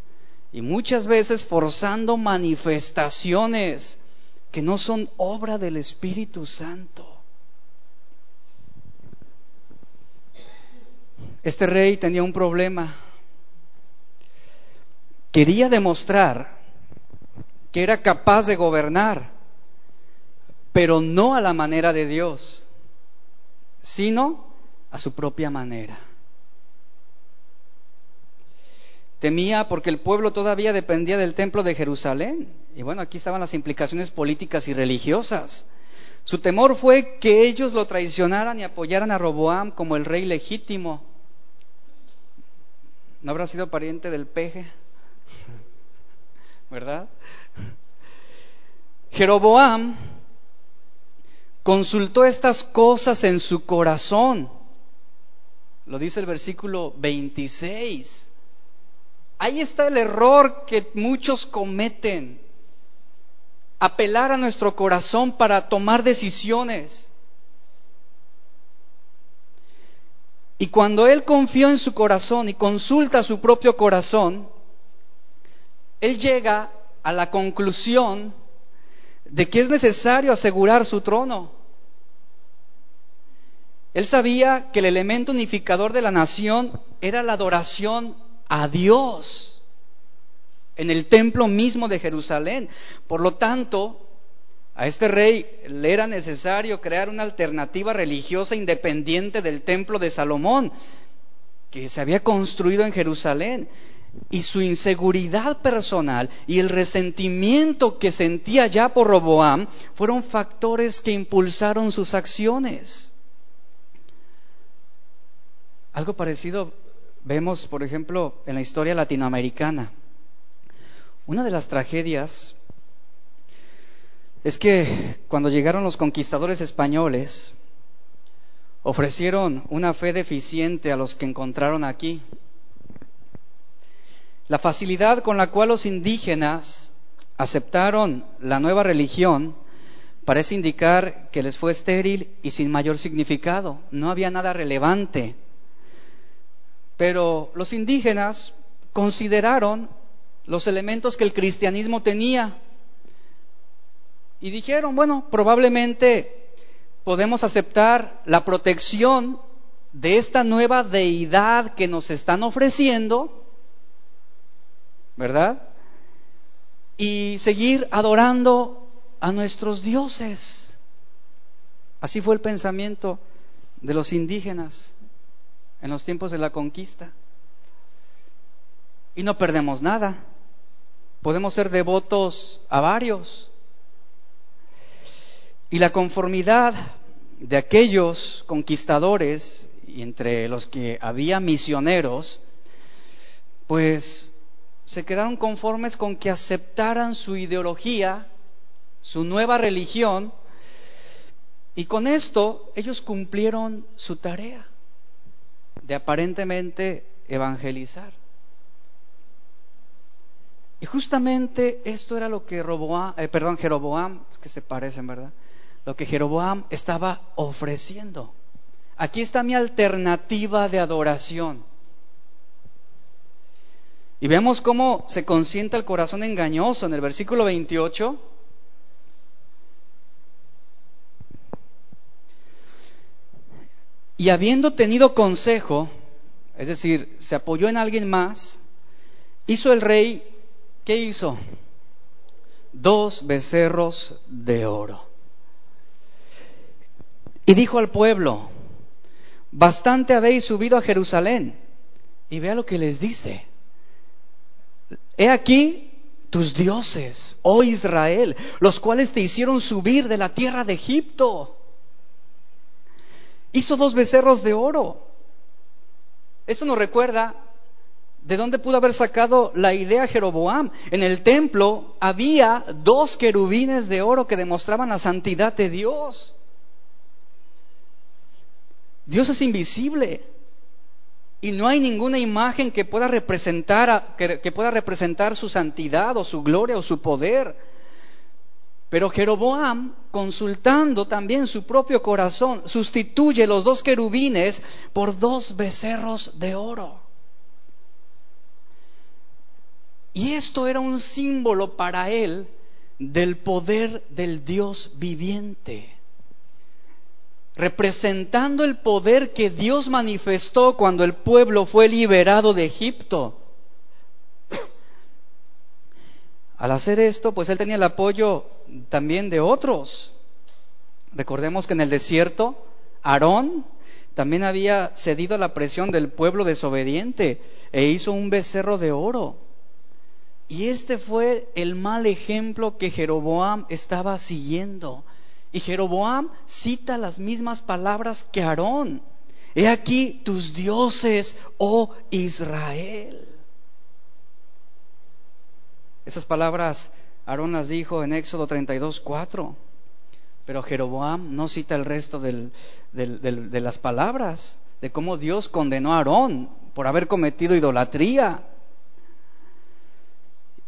y muchas veces forzando manifestaciones que no son obra del Espíritu Santo. Este rey tenía un problema. Quería demostrar que era capaz de gobernar, pero no a la manera de Dios, sino a su propia manera. Temía porque el pueblo todavía dependía del templo de Jerusalén. Y bueno, aquí estaban las implicaciones políticas y religiosas. Su temor fue que ellos lo traicionaran y apoyaran a Roboam como el rey legítimo. ¿No habrá sido pariente del peje? [LAUGHS] ¿Verdad? Jeroboam consultó estas cosas en su corazón. Lo dice el versículo 26. Ahí está el error que muchos cometen. Apelar a nuestro corazón para tomar decisiones. Y cuando él confió en su corazón y consulta su propio corazón, él llega a la conclusión de que es necesario asegurar su trono. Él sabía que el elemento unificador de la nación era la adoración a Dios en el templo mismo de Jerusalén. Por lo tanto, a este rey le era necesario crear una alternativa religiosa independiente del templo de Salomón, que se había construido en Jerusalén. Y su inseguridad personal y el resentimiento que sentía ya por Roboam fueron factores que impulsaron sus acciones. Algo parecido vemos, por ejemplo, en la historia latinoamericana. Una de las tragedias es que cuando llegaron los conquistadores españoles, ofrecieron una fe deficiente a los que encontraron aquí. La facilidad con la cual los indígenas aceptaron la nueva religión parece indicar que les fue estéril y sin mayor significado. No había nada relevante pero los indígenas consideraron los elementos que el cristianismo tenía y dijeron, bueno, probablemente podemos aceptar la protección de esta nueva deidad que nos están ofreciendo, ¿verdad? Y seguir adorando a nuestros dioses. Así fue el pensamiento de los indígenas en los tiempos de la conquista. Y no perdemos nada. Podemos ser devotos a varios. Y la conformidad de aquellos conquistadores, y entre los que había misioneros, pues se quedaron conformes con que aceptaran su ideología, su nueva religión, y con esto ellos cumplieron su tarea de aparentemente evangelizar. Y justamente esto era lo que eh, Jeroboam, es que se parecen, ¿verdad? Lo que Jeroboam estaba ofreciendo. Aquí está mi alternativa de adoración. Y vemos cómo se consienta el corazón engañoso en el versículo 28. Y habiendo tenido consejo, es decir, se apoyó en alguien más, hizo el rey, ¿qué hizo? Dos becerros de oro. Y dijo al pueblo, bastante habéis subido a Jerusalén. Y vea lo que les dice. He aquí tus dioses, oh Israel, los cuales te hicieron subir de la tierra de Egipto. Hizo dos becerros de oro. Esto nos recuerda de dónde pudo haber sacado la idea Jeroboam. En el templo había dos querubines de oro que demostraban la santidad de Dios. Dios es invisible. Y no hay ninguna imagen que pueda representar, que, pueda representar su santidad o su gloria o su poder. Pero Jeroboam, consultando también su propio corazón, sustituye los dos querubines por dos becerros de oro. Y esto era un símbolo para él del poder del Dios viviente representando el poder que Dios manifestó cuando el pueblo fue liberado de Egipto. [COUGHS] Al hacer esto, pues él tenía el apoyo también de otros. Recordemos que en el desierto, Aarón también había cedido a la presión del pueblo desobediente e hizo un becerro de oro. Y este fue el mal ejemplo que Jeroboam estaba siguiendo. Y Jeroboam cita las mismas palabras que Aarón. He aquí tus dioses, oh Israel. Esas palabras Aarón las dijo en Éxodo 32, 4. Pero Jeroboam no cita el resto de las palabras, de cómo Dios condenó a Aarón por haber cometido idolatría.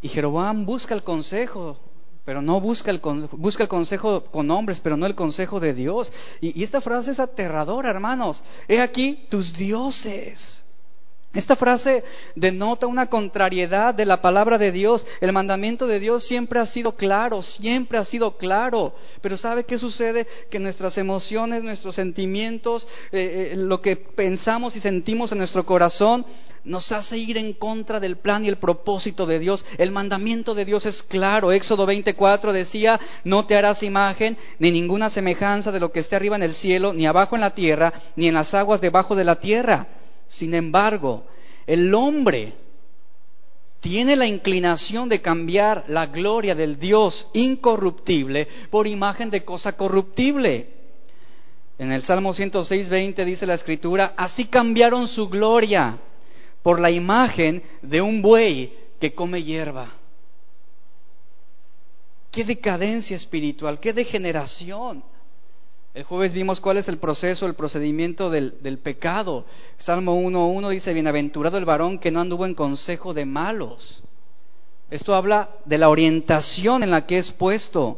Y Jeroboam busca el consejo pero no busca el, busca el consejo con hombres, pero no el consejo de Dios. Y, y esta frase es aterradora, hermanos. He aquí tus dioses. Esta frase denota una contrariedad de la palabra de Dios. El mandamiento de Dios siempre ha sido claro, siempre ha sido claro. Pero ¿sabe qué sucede? Que nuestras emociones, nuestros sentimientos, eh, eh, lo que pensamos y sentimos en nuestro corazón, nos hace ir en contra del plan y el propósito de Dios. El mandamiento de Dios es claro. Éxodo 24 decía, no te harás imagen ni ninguna semejanza de lo que esté arriba en el cielo, ni abajo en la tierra, ni en las aguas debajo de la tierra. Sin embargo, el hombre tiene la inclinación de cambiar la gloria del Dios incorruptible por imagen de cosa corruptible. En el Salmo 106, 20 dice la escritura, así cambiaron su gloria por la imagen de un buey que come hierba. Qué decadencia espiritual, qué degeneración. El jueves vimos cuál es el proceso, el procedimiento del, del pecado. Salmo 1.1 dice, bienaventurado el varón que no anduvo en consejo de malos. Esto habla de la orientación en la que es puesto,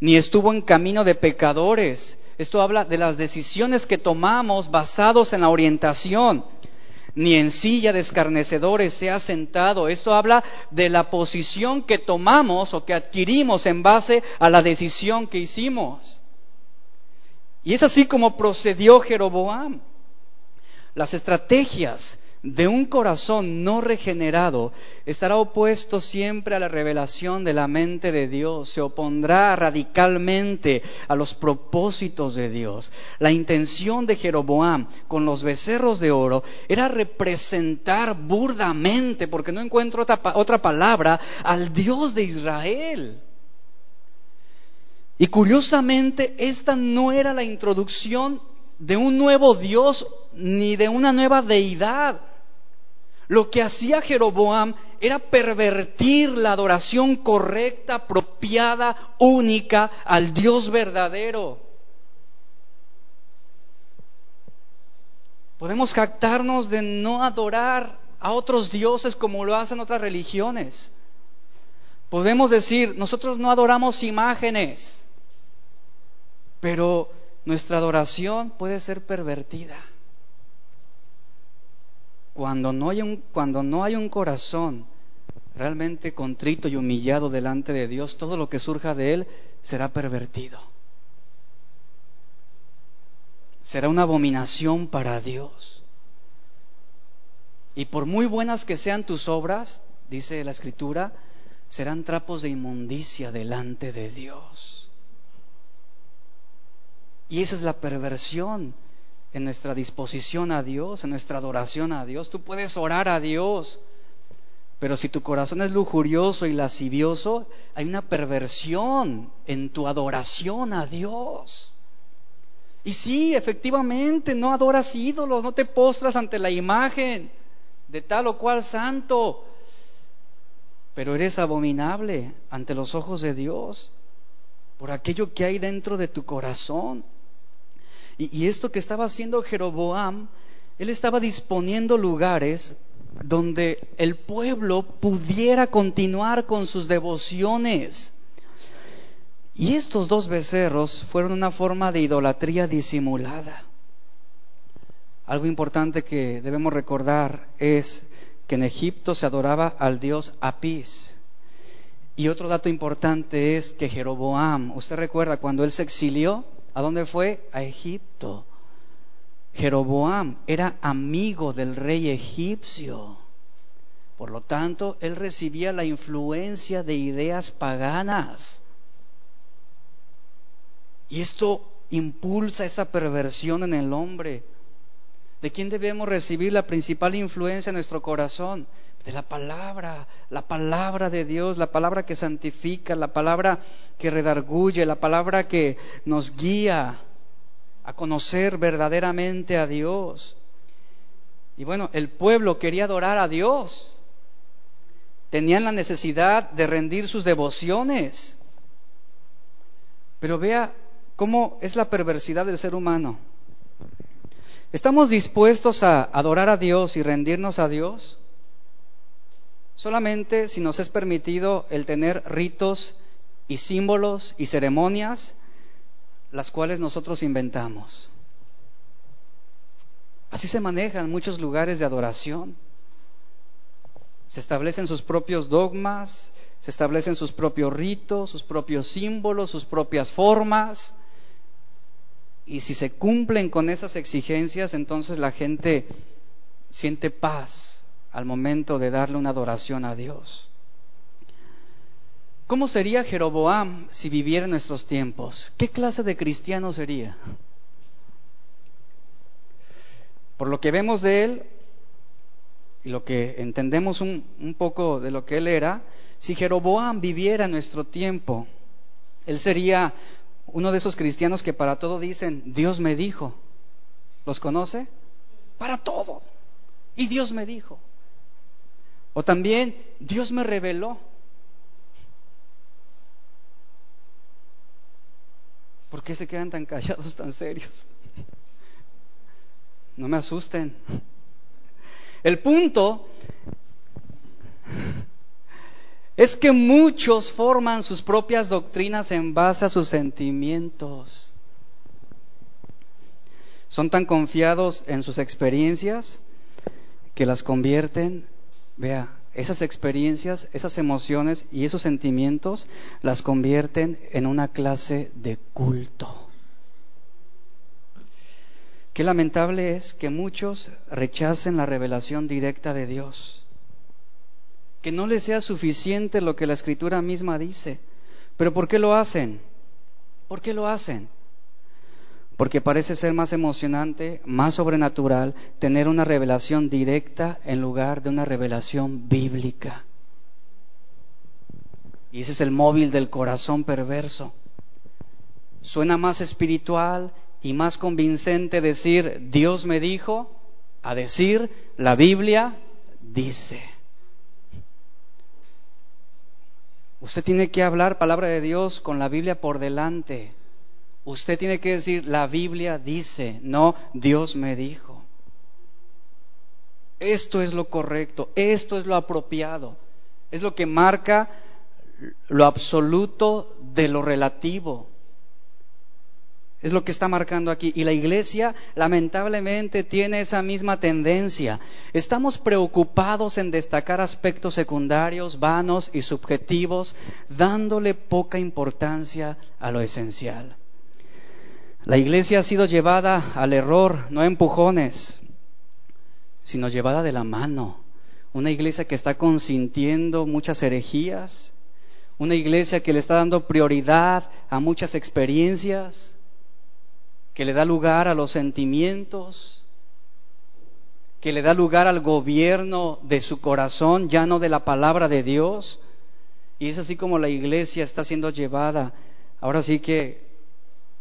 ni estuvo en camino de pecadores. Esto habla de las decisiones que tomamos basados en la orientación ni en silla de escarnecedores se ha sentado. Esto habla de la posición que tomamos o que adquirimos en base a la decisión que hicimos. Y es así como procedió Jeroboam. Las estrategias de un corazón no regenerado estará opuesto siempre a la revelación de la mente de Dios, se opondrá radicalmente a los propósitos de Dios. La intención de Jeroboam con los becerros de oro era representar burdamente, porque no encuentro otra, otra palabra, al Dios de Israel. Y curiosamente, esta no era la introducción de un nuevo Dios ni de una nueva deidad. Lo que hacía Jeroboam era pervertir la adoración correcta, apropiada, única al Dios verdadero. Podemos jactarnos de no adorar a otros dioses como lo hacen otras religiones. Podemos decir, nosotros no adoramos imágenes, pero nuestra adoración puede ser pervertida. Cuando no hay un, cuando no hay un corazón realmente contrito y humillado delante de Dios, todo lo que surja de él será pervertido. Será una abominación para Dios. Y por muy buenas que sean tus obras, dice la Escritura, serán trapos de inmundicia delante de Dios. Y esa es la perversión en nuestra disposición a Dios, en nuestra adoración a Dios. Tú puedes orar a Dios, pero si tu corazón es lujurioso y lascivioso, hay una perversión en tu adoración a Dios. Y sí, efectivamente, no adoras ídolos, no te postras ante la imagen de tal o cual santo, pero eres abominable ante los ojos de Dios por aquello que hay dentro de tu corazón. Y, esto que estaba haciendo Jeroboam, él estaba disponiendo lugares donde el pueblo pudiera continuar con sus devociones. Y estos dos becerros fueron una forma de idolatría disimulada. Algo importante que debemos recordar es que en Egipto se adoraba al dios Apis. Y otro dato importante es que Jeroboam, usted recuerda cuando él se exilió, ¿a dónde fue? A Egipto. Jeroboam era amigo del rey egipcio. Por lo tanto, él recibía la influencia de ideas paganas. Y esto impulsa esa perversión en el hombre. ¿De quién debemos recibir la principal influencia en nuestro corazón? De la palabra, la palabra de Dios, la palabra que santifica, la palabra que redarguye, la palabra que nos guía a conocer verdaderamente a Dios. Y bueno, el pueblo quería adorar a Dios. Tenían la necesidad de rendir sus devociones. Pero vea cómo es la perversidad del ser humano. ¿Estamos dispuestos a adorar a Dios y rendirnos a Dios? Solamente si nos es permitido el tener ritos y símbolos y ceremonias, las cuales nosotros inventamos. Así se manejan muchos lugares de adoración. Se establecen sus propios dogmas, se establecen sus propios ritos, sus propios símbolos, sus propias formas y si se cumplen con esas exigencias, entonces la gente siente paz al momento de darle una adoración a Dios. ¿Cómo sería Jeroboam si viviera en nuestros tiempos? ¿Qué clase de cristiano sería? Por lo que vemos de él y lo que entendemos un, un poco de lo que él era, si Jeroboam viviera en nuestro tiempo, él sería uno de esos cristianos que para todo dicen, Dios me dijo. ¿Los conoce? Para todo. Y Dios me dijo. O también, Dios me reveló. ¿Por qué se quedan tan callados, tan serios? No me asusten. El punto es que muchos forman sus propias doctrinas en base a sus sentimientos. Son tan confiados en sus experiencias que las convierten, vea, esas experiencias, esas emociones y esos sentimientos las convierten en una clase de culto. Qué lamentable es que muchos rechacen la revelación directa de Dios que no les sea suficiente lo que la escritura misma dice. Pero ¿por qué lo hacen? ¿Por qué lo hacen? Porque parece ser más emocionante, más sobrenatural, tener una revelación directa en lugar de una revelación bíblica. Y ese es el móvil del corazón perverso. Suena más espiritual y más convincente decir Dios me dijo a decir la Biblia dice. Usted tiene que hablar palabra de Dios con la Biblia por delante. Usted tiene que decir, la Biblia dice, no, Dios me dijo. Esto es lo correcto, esto es lo apropiado, es lo que marca lo absoluto de lo relativo. Es lo que está marcando aquí. Y la iglesia lamentablemente tiene esa misma tendencia. Estamos preocupados en destacar aspectos secundarios, vanos y subjetivos, dándole poca importancia a lo esencial. La iglesia ha sido llevada al error, no a empujones, sino llevada de la mano. Una iglesia que está consintiendo muchas herejías, una iglesia que le está dando prioridad a muchas experiencias, que le da lugar a los sentimientos, que le da lugar al gobierno de su corazón, ya no de la palabra de Dios. Y es así como la iglesia está siendo llevada, ahora sí que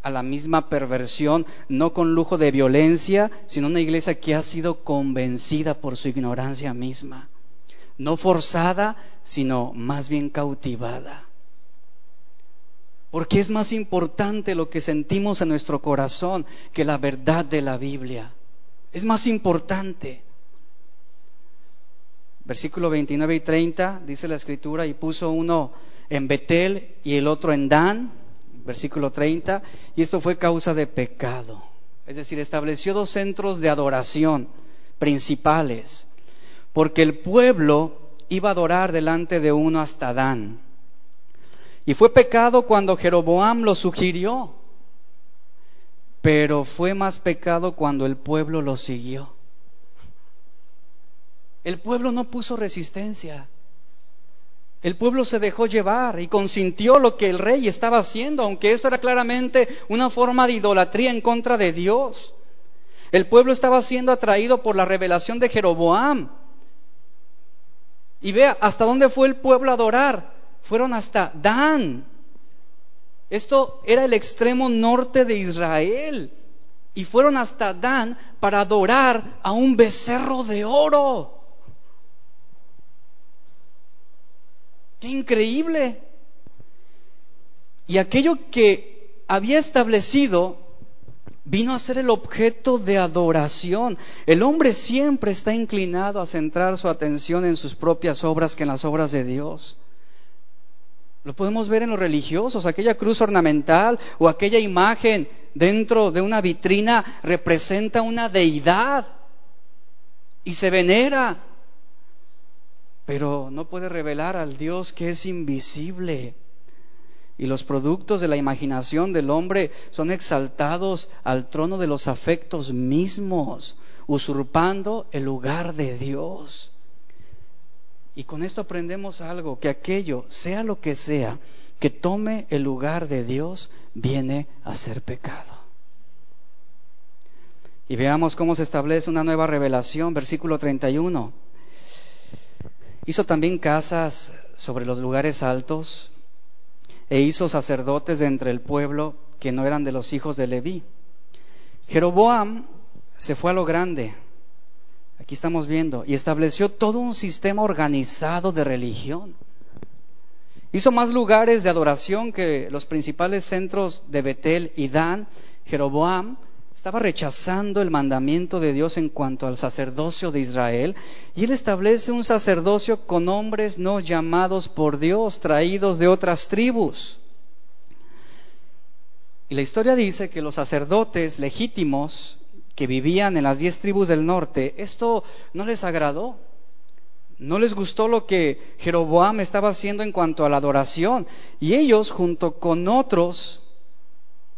a la misma perversión, no con lujo de violencia, sino una iglesia que ha sido convencida por su ignorancia misma, no forzada, sino más bien cautivada. Porque es más importante lo que sentimos en nuestro corazón que la verdad de la Biblia. Es más importante. Versículo 29 y 30 dice la escritura y puso uno en Betel y el otro en Dan, versículo 30, y esto fue causa de pecado. Es decir, estableció dos centros de adoración principales, porque el pueblo iba a adorar delante de uno hasta Dan. Y fue pecado cuando Jeroboam lo sugirió, pero fue más pecado cuando el pueblo lo siguió. El pueblo no puso resistencia. El pueblo se dejó llevar y consintió lo que el rey estaba haciendo, aunque esto era claramente una forma de idolatría en contra de Dios. El pueblo estaba siendo atraído por la revelación de Jeroboam. Y vea, ¿hasta dónde fue el pueblo a adorar? fueron hasta Dan. Esto era el extremo norte de Israel. Y fueron hasta Dan para adorar a un becerro de oro. ¡Qué increíble! Y aquello que había establecido vino a ser el objeto de adoración. El hombre siempre está inclinado a centrar su atención en sus propias obras que en las obras de Dios. Lo podemos ver en los religiosos, aquella cruz ornamental o aquella imagen dentro de una vitrina representa una deidad y se venera, pero no puede revelar al Dios que es invisible. Y los productos de la imaginación del hombre son exaltados al trono de los afectos mismos, usurpando el lugar de Dios. Y con esto aprendemos algo, que aquello, sea lo que sea, que tome el lugar de Dios, viene a ser pecado. Y veamos cómo se establece una nueva revelación, versículo 31. Hizo también casas sobre los lugares altos e hizo sacerdotes de entre el pueblo que no eran de los hijos de Leví. Jeroboam se fue a lo grande, Aquí estamos viendo, y estableció todo un sistema organizado de religión. Hizo más lugares de adoración que los principales centros de Betel y Dan. Jeroboam estaba rechazando el mandamiento de Dios en cuanto al sacerdocio de Israel, y él establece un sacerdocio con hombres no llamados por Dios, traídos de otras tribus. Y la historia dice que los sacerdotes legítimos que vivían en las diez tribus del norte, esto no les agradó. No les gustó lo que Jeroboam estaba haciendo en cuanto a la adoración. Y ellos, junto con otros,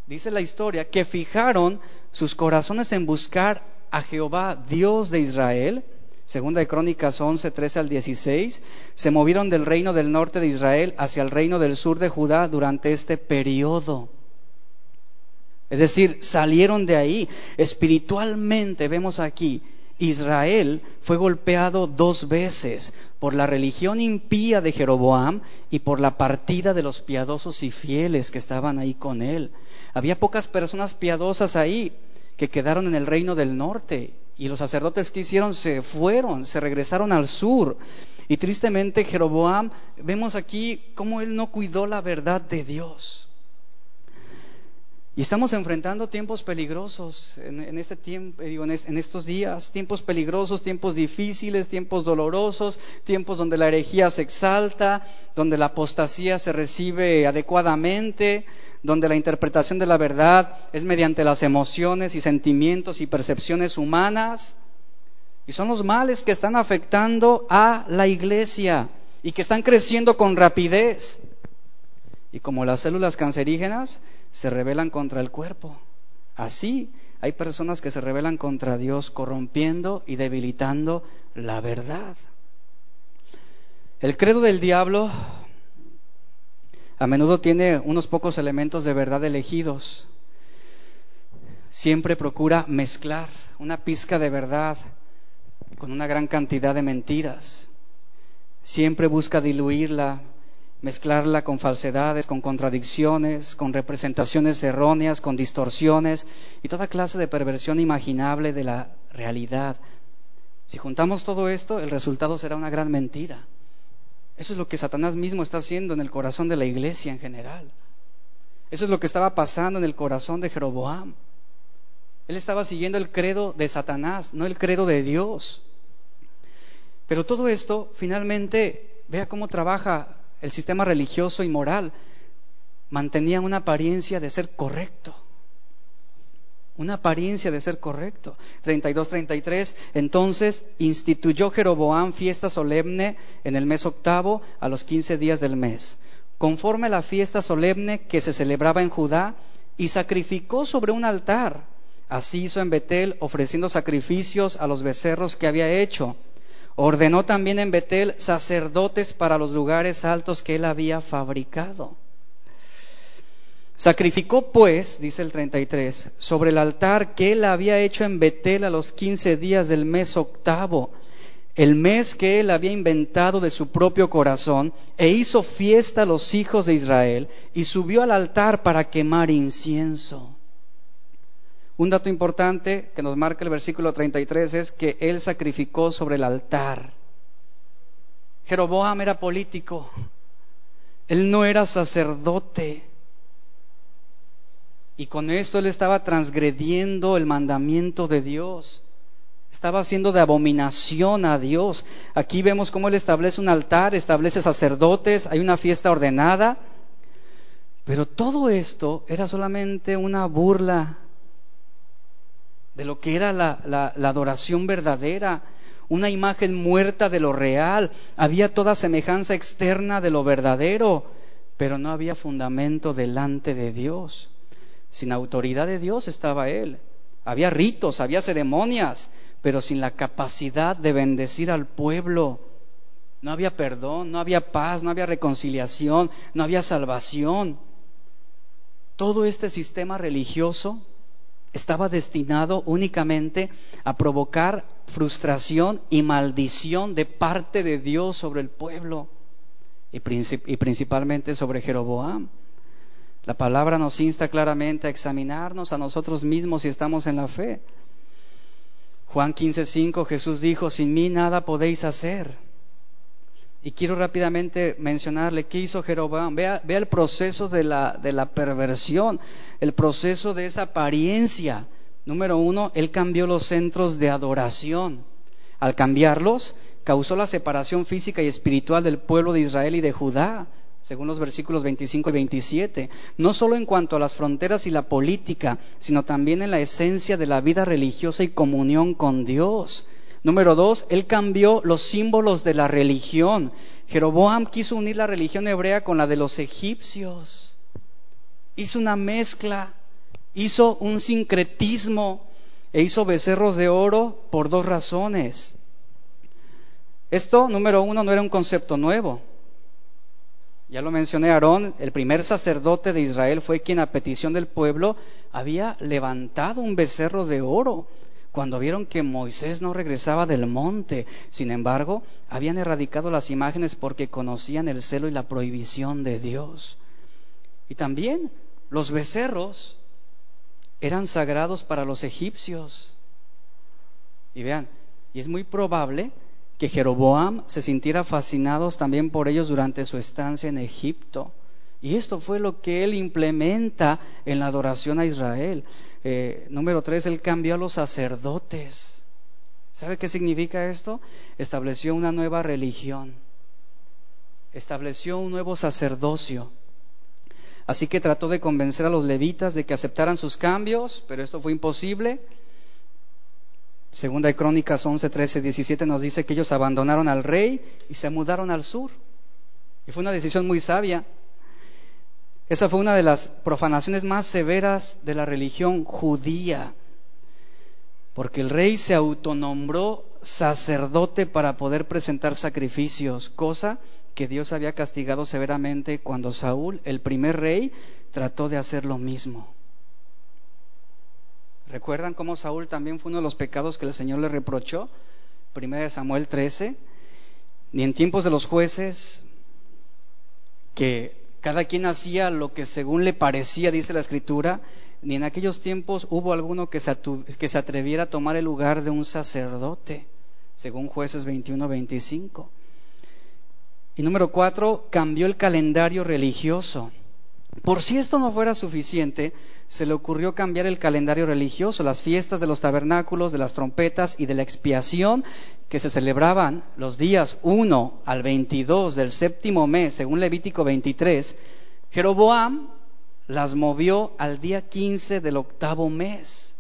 dice la historia, que fijaron sus corazones en buscar a Jehová, Dios de Israel, segunda de Crónicas 11, 13 al 16, se movieron del reino del norte de Israel hacia el reino del sur de Judá durante este periodo. Es decir, salieron de ahí. Espiritualmente vemos aquí, Israel fue golpeado dos veces por la religión impía de Jeroboam y por la partida de los piadosos y fieles que estaban ahí con él. Había pocas personas piadosas ahí que quedaron en el reino del norte y los sacerdotes que hicieron se fueron, se regresaron al sur. Y tristemente Jeroboam, vemos aquí cómo él no cuidó la verdad de Dios. Y estamos enfrentando tiempos peligrosos en, este tiempo, digo, en, en, estos días, tiempos peligrosos, tiempos difíciles, tiempos dolorosos, tiempos donde la herejía se exalta, donde la apostasía se recibe adecuadamente, donde la interpretación de la verdad es mediante las emociones y sentimientos y percepciones humanas. Y son los males que están afectando a la iglesia y que están creciendo con rapidez. Y como las células cancerígenas se rebelan contra el cuerpo, así hay personas que se rebelan contra Dios, corrompiendo y debilitando la verdad. El credo del diablo a menudo tiene unos pocos elementos de verdad elegidos. Siempre procura mezclar una pizca de verdad con una gran cantidad de mentiras. Siempre busca diluirla, mezclarla con falsedades, con contradicciones, con representaciones erróneas, con distorsiones y toda clase de perversión imaginable de la realidad. Si juntamos todo esto, el resultado será una gran mentira. Eso es lo que Satanás mismo está haciendo en el corazón de la iglesia en general. Eso es lo que estaba pasando en el corazón de Jeroboam. Él estaba siguiendo el credo de Satanás, no el credo de Dios. Pero todo esto, finalmente, vea cómo trabaja el sistema religioso y moral. Mantenía una apariencia de ser correcto una apariencia de ser correcto. 32-33, entonces instituyó Jeroboam fiesta solemne en el mes octavo a los quince días del mes, conforme a la fiesta solemne que se celebraba en Judá, y sacrificó sobre un altar. Así hizo en Betel, ofreciendo sacrificios a los becerros que había hecho. Ordenó también en Betel sacerdotes para los lugares altos que él había fabricado. Sacrificó pues, dice el 33, sobre el altar que él había hecho en Betel a los quince días del mes octavo, el mes que él había inventado de su propio corazón, e hizo fiesta a los hijos de Israel, y subió al altar para quemar incienso. Un dato importante que nos marca el versículo 33 es que él sacrificó sobre el altar. Jeroboam era político, él no era sacerdote. Y con esto él estaba transgrediendo el mandamiento de Dios. Estaba haciendo de abominación a Dios. Aquí vemos cómo él establece un altar, establece sacerdotes, hay una fiesta ordenada. Pero todo esto era solamente una burla de lo que era la, la, adoración verdadera, una imagen muerta de lo real. Había toda semejanza externa de lo verdadero, pero no había fundamento delante de Dios. Sin autoridad de Dios estaba él. Había ritos, había ceremonias, pero sin la capacidad de bendecir al pueblo. No había perdón, no había paz, no había reconciliación, no había salvación. Todo este sistema religioso estaba destinado únicamente a provocar frustración y maldición de parte de Dios sobre el pueblo y, principalmente sobre Jeroboam. La palabra nos insta claramente a examinarnos a nosotros mismos si estamos en la fe. Juan 15:5 Jesús dijo, sin mí nada podéis hacer. Y quiero rápidamente mencionarle qué hizo Jeroboam. Vea, vea el proceso de la, de la perversión, el proceso de esa apariencia. Número uno, él cambió los centros de adoración. Al cambiarlos, causó la separación física y espiritual del pueblo de Israel y de Judá según los versículos 25 y 27, no solo en cuanto a las fronteras y la política, sino también en la esencia de la vida religiosa y comunión con Dios. Número dos, él cambió los símbolos de la religión. Jeroboam quiso unir la religión hebrea con la de los egipcios. Hizo una mezcla, hizo un sincretismo e hizo becerros de oro por dos razones. Esto, número uno, no era un concepto nuevo. Ya lo mencioné, Aarón, el primer sacerdote de Israel, fue quien a petición del pueblo había levantado un becerro de oro cuando vieron que Moisés no regresaba del monte. Sin embargo, habían erradicado las imágenes porque conocían el celo y la prohibición de Dios. Y también los becerros eran sagrados para los egipcios. Y vean, y es muy probable que Jeroboam se sintiera fascinado también por ellos durante su estancia en Egipto. Y esto fue lo que él implementa en la adoración a Israel. Eh, número tres, él cambió a los sacerdotes. ¿Sabe qué significa esto? Estableció una nueva religión. Estableció un nuevo sacerdocio. Así que trató de convencer a los levitas de que aceptaran sus cambios, pero esto fue imposible. Segunda de Crónicas 11, 13, 17 nos dice que ellos abandonaron al rey y se mudaron al sur. Y fue una decisión muy sabia. Esa fue una de las profanaciones más severas de la religión judía, porque el rey se autonombró sacerdote para poder presentar sacrificios, cosa que Dios había castigado severamente cuando Saúl, el primer rey, trató de hacer lo mismo. ¿Recuerdan cómo Saúl también fue uno de los pecados que el Señor le reprochó? Primera de Samuel 13. Ni en tiempos de los jueces, que cada quien hacía lo que según le parecía, dice la escritura, ni en aquellos tiempos hubo alguno que se, atreviera a tomar el lugar de un sacerdote, según jueces 21-25. Y número cuatro, cambió el calendario religioso. Por si esto no fuera suficiente, se le ocurrió cambiar el calendario religioso, las fiestas de los tabernáculos, de las trompetas y de la expiación que se celebraban los días 1 al 22 del séptimo mes, según Levítico 23, Jeroboam las movió al día 15 del octavo mes,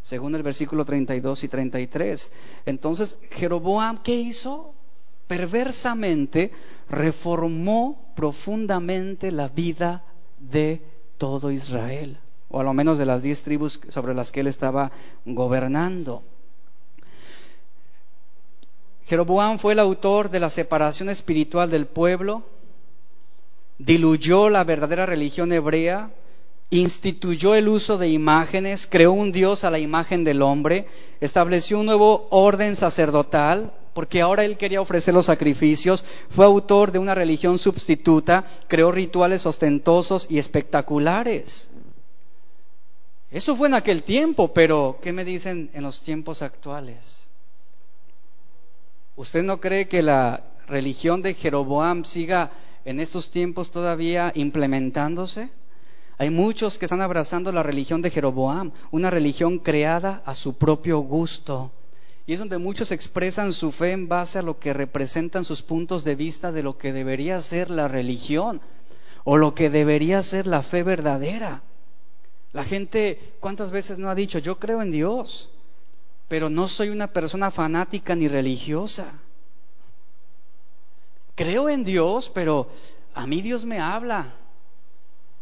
según el versículo 32 y 33. Entonces, Jeroboam, ¿qué hizo? Perversamente reformó profundamente la vida de todo Israel o a lo menos de las diez tribus sobre las que él estaba gobernando. Jeroboam fue el autor de la separación espiritual del pueblo, diluyó la verdadera religión hebrea, instituyó el uso de imágenes, creó un Dios a la imagen del hombre, estableció un nuevo orden sacerdotal, porque ahora él quería ofrecer los sacrificios, fue autor de una religión sustituta, creó rituales ostentosos y espectaculares. Eso fue en aquel tiempo, pero ¿qué me dicen en los tiempos actuales? ¿Usted no cree que la religión de Jeroboam siga en estos tiempos todavía implementándose? Hay muchos que están abrazando la religión de Jeroboam, una religión creada a su propio gusto. Y es donde muchos expresan su fe en base a lo que representan sus puntos de vista de lo que debería ser la religión o lo que debería ser la fe verdadera. La gente, ¿cuántas veces no ha dicho, yo creo en Dios, pero no soy una persona fanática ni religiosa? Creo en Dios, pero a mí Dios me habla,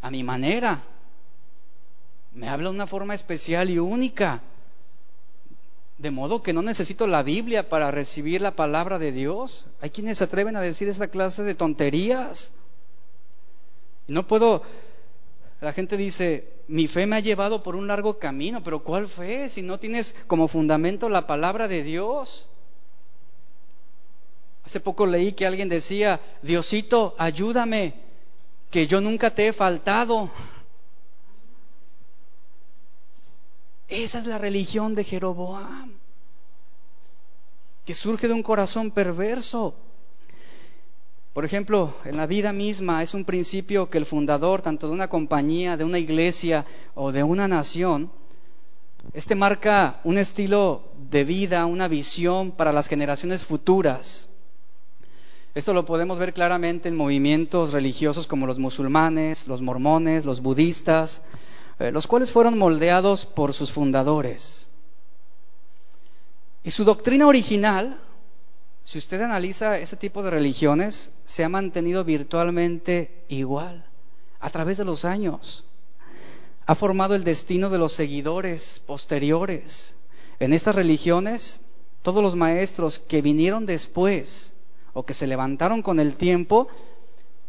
a mi manera. Me habla de una forma especial y única. De modo que no necesito la Biblia para recibir la palabra de Dios. Hay quienes se atreven a decir esa clase de tonterías. No puedo, la gente dice, mi fe me ha llevado por un largo camino, pero ¿cuál fe si no tienes como fundamento la palabra de Dios? Hace poco leí que alguien decía, Diosito, ayúdame, que yo nunca te he faltado. Esa es la religión de Jeroboam, que surge de un corazón perverso. Por ejemplo, en la vida misma es un principio que el fundador, tanto de una compañía, de una iglesia o de una nación, este marca un estilo de vida, una visión para las generaciones futuras. Esto lo podemos ver claramente en movimientos religiosos como los musulmanes, los mormones, los budistas, eh, los cuales fueron moldeados por sus fundadores. Y su doctrina original si usted analiza ese tipo de religiones, se ha mantenido virtualmente igual a través de los años. Ha formado el destino de los seguidores posteriores. En estas religiones, todos los maestros que vinieron después o que se levantaron con el tiempo,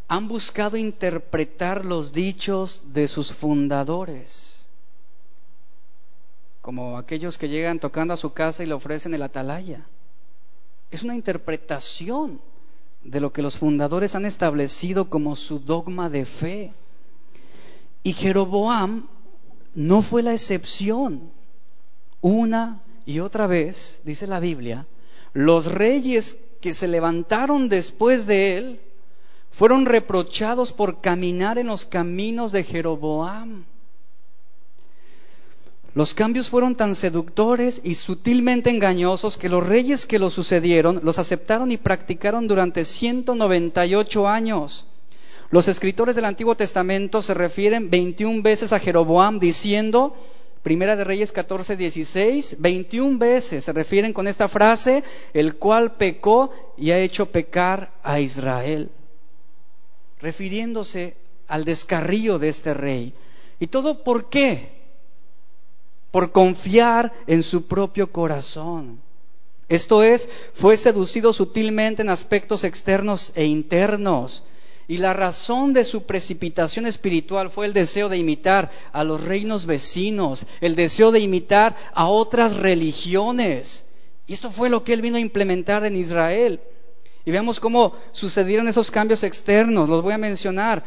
han buscado interpretar los dichos de sus fundadores, como aquellos que llegan tocando a su casa y le ofrecen el atalaya es una interpretación de lo que los fundadores han establecido como su dogma de fe. Y Jeroboam no fue la excepción. Una y otra vez, dice la Biblia, los reyes que se levantaron después de él fueron reprochados por caminar en los caminos de Jeroboam. Los cambios fueron tan seductores y sutilmente engañosos que los reyes que los sucedieron los aceptaron y practicaron durante 198 años. Los escritores del Antiguo Testamento se refieren 21 veces a Jeroboam diciendo, Primera de Reyes 14, 16, 21 veces se refieren con esta frase, el cual pecó y ha hecho pecar a Israel, refiriéndose al descarrío de este rey. ¿Y todo por qué? Por confiar en su propio corazón. Esto es, fue seducido sutilmente en aspectos externos e internos. Y la razón de su precipitación espiritual fue el deseo de imitar a los reinos vecinos, el deseo de imitar a otras religiones. Y esto fue lo que él vino a implementar en Israel. Y vemos cómo sucedieron esos cambios externos, los voy a mencionar.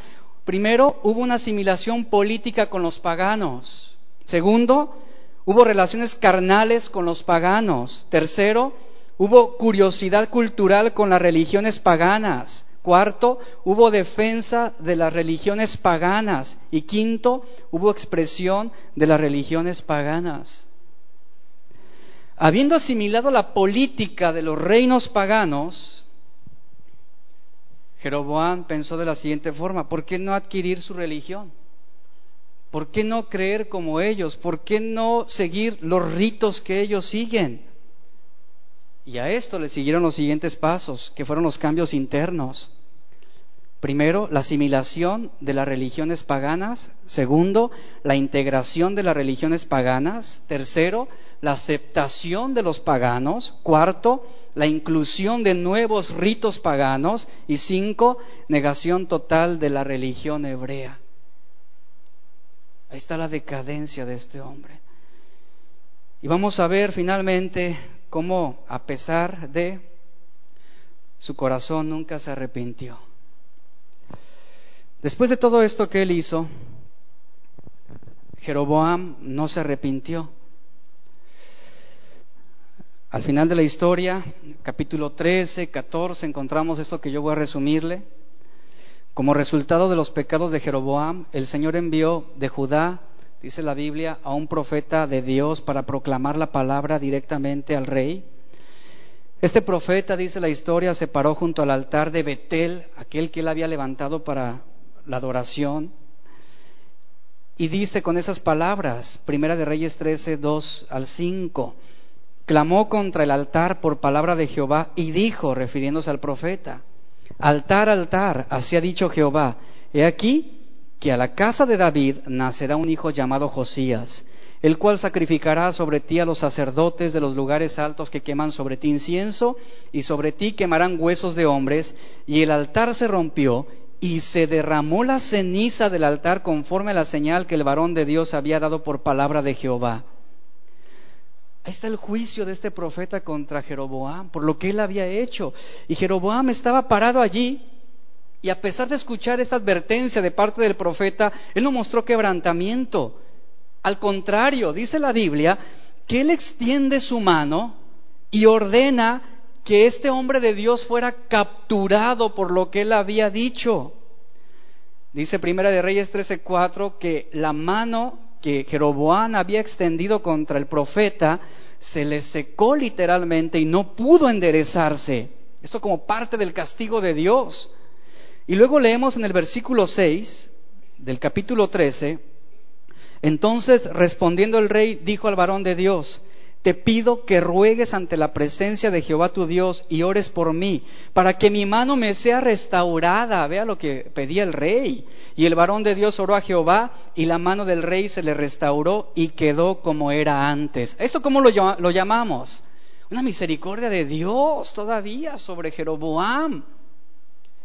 Primero, hubo una asimilación política con los paganos. Segundo, Hubo relaciones carnales con los paganos. Tercero, hubo curiosidad cultural con las religiones paganas. Cuarto, hubo defensa de las religiones paganas. Y quinto, hubo expresión de las religiones paganas. Habiendo asimilado la política de los reinos paganos, Jeroboam pensó de la siguiente forma, ¿por qué no adquirir su religión? ¿Por qué no creer como ellos? ¿Por qué no seguir los ritos que ellos siguen? Y a esto le siguieron los siguientes pasos, que fueron los cambios internos. Primero, la asimilación de las religiones paganas. Segundo, la integración de las religiones paganas. Tercero, la aceptación de los paganos. Cuarto, la inclusión de nuevos ritos paganos. Y cinco, negación total de la religión hebrea. Ahí está la decadencia de este hombre. Y vamos a ver finalmente cómo, a pesar de su corazón, nunca se arrepintió. Después de todo esto que él hizo, Jeroboam no se arrepintió. Al final de la historia, capítulo 13, 14, encontramos esto que yo voy a resumirle. Como resultado de los pecados de Jeroboam, el Señor envió de Judá, dice la Biblia, a un profeta de Dios para proclamar la palabra directamente al rey. Este profeta, dice la historia, se paró junto al altar de Betel, aquel que él había levantado para la adoración, y dice con esas palabras, Primera de Reyes 13, 2 al 5, clamó contra el altar por palabra de Jehová y dijo, refiriéndose al profeta, Altar, altar, así ha dicho Jehová. He aquí que a la casa de David nacerá un hijo llamado Josías, el cual sacrificará sobre ti a los sacerdotes de los lugares altos que queman sobre ti incienso, y sobre ti quemarán huesos de hombres, y el altar se rompió, y se derramó la ceniza del altar conforme a la señal que el varón de Dios había dado por palabra de Jehová. Ahí está el juicio de este profeta contra Jeroboam por lo que él había hecho. Y Jeroboam estaba parado allí y a pesar de escuchar esta advertencia de parte del profeta, él no mostró quebrantamiento. Al contrario, dice la Biblia que él extiende su mano y ordena que este hombre de Dios fuera capturado por lo que él había dicho. Dice Primera de Reyes 13:4 que la mano que Jeroboam había extendido contra el profeta se le secó literalmente y no pudo enderezarse. Esto como parte del castigo de Dios. Y luego leemos en el versículo 6 del capítulo 13, entonces respondiendo el rey dijo al varón de Dios, te pido que ruegues ante la presencia de Jehová tu Dios y ores por mí, para que mi mano me sea restaurada. Vea lo que pedía el rey. Y el varón de Dios oró a Jehová y la mano del rey se le restauró y quedó como era antes. ¿Esto cómo lo, llamamos? Una misericordia de Dios todavía sobre Jeroboam.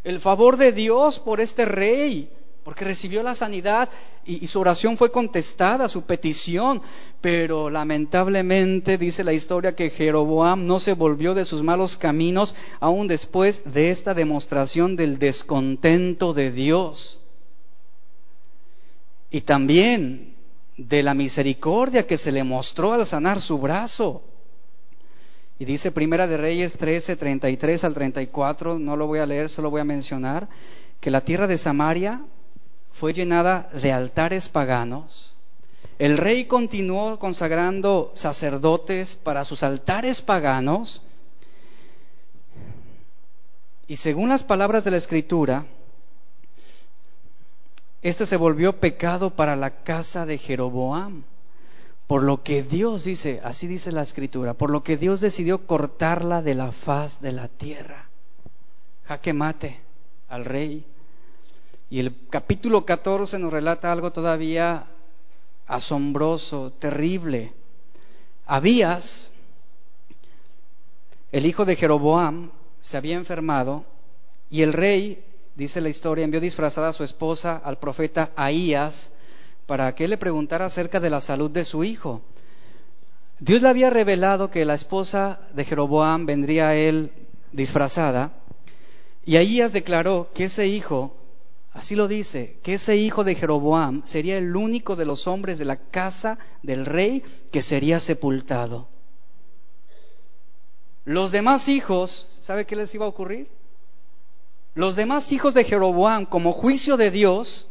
El favor de Dios por este rey porque recibió la sanidad y, su oración fue contestada, su petición, pero lamentablemente dice la historia que Jeroboam no se volvió de sus malos caminos aún después de esta demostración del descontento de Dios. Y también de la misericordia que se le mostró al sanar su brazo. Y dice Primera de Reyes 13, 33 al 34, no lo voy a leer, solo voy a mencionar que la tierra de Samaria fue llenada de altares paganos. El rey continuó consagrando sacerdotes para sus altares paganos. Y según las palabras de la Escritura, este se volvió pecado para la casa de Jeroboam. Por lo que Dios dice, así dice la escritura, por lo que Dios decidió cortarla de la faz de la tierra. Jaque mate al rey. Y el capítulo 14 nos relata algo todavía asombroso, terrible. Abías, el hijo de Jeroboam, se había enfermado y el rey dice la historia, envió disfrazada a su esposa, al profeta Ahías, para que le preguntara acerca de la salud de su hijo. Dios le había revelado que la esposa de Jeroboam vendría a él disfrazada, y Ahías declaró que ese hijo, así lo dice, que ese hijo de Jeroboam sería el único de los hombres de la casa del rey que sería sepultado. Los demás hijos, ¿sabe qué les iba a ocurrir? Los demás hijos de Jeroboam, como juicio de Dios,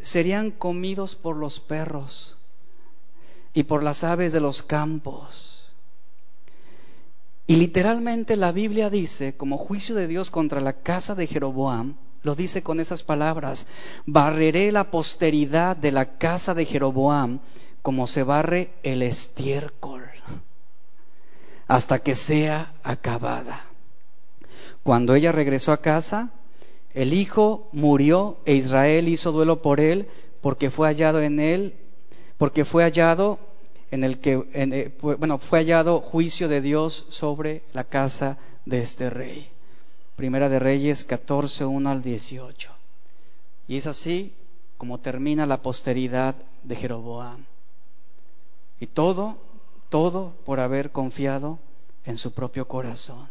serían comidos por los perros y por las aves de los campos. Y literalmente la Biblia dice, como juicio de Dios contra la casa de Jeroboam, lo dice con esas palabras, barreré la posteridad de la casa de Jeroboam como se barre el estiércol, hasta que sea acabada. Cuando ella regresó a casa, el hijo murió e Israel hizo duelo por él porque fue hallado en él, porque fue hallado en el que, eh, bueno, fue hallado juicio de Dios sobre la casa de este rey. Primera de Reyes 14, 1 al 18. Y es así como termina la posteridad de Jeroboam. Y todo, todo por haber confiado en su propio corazón.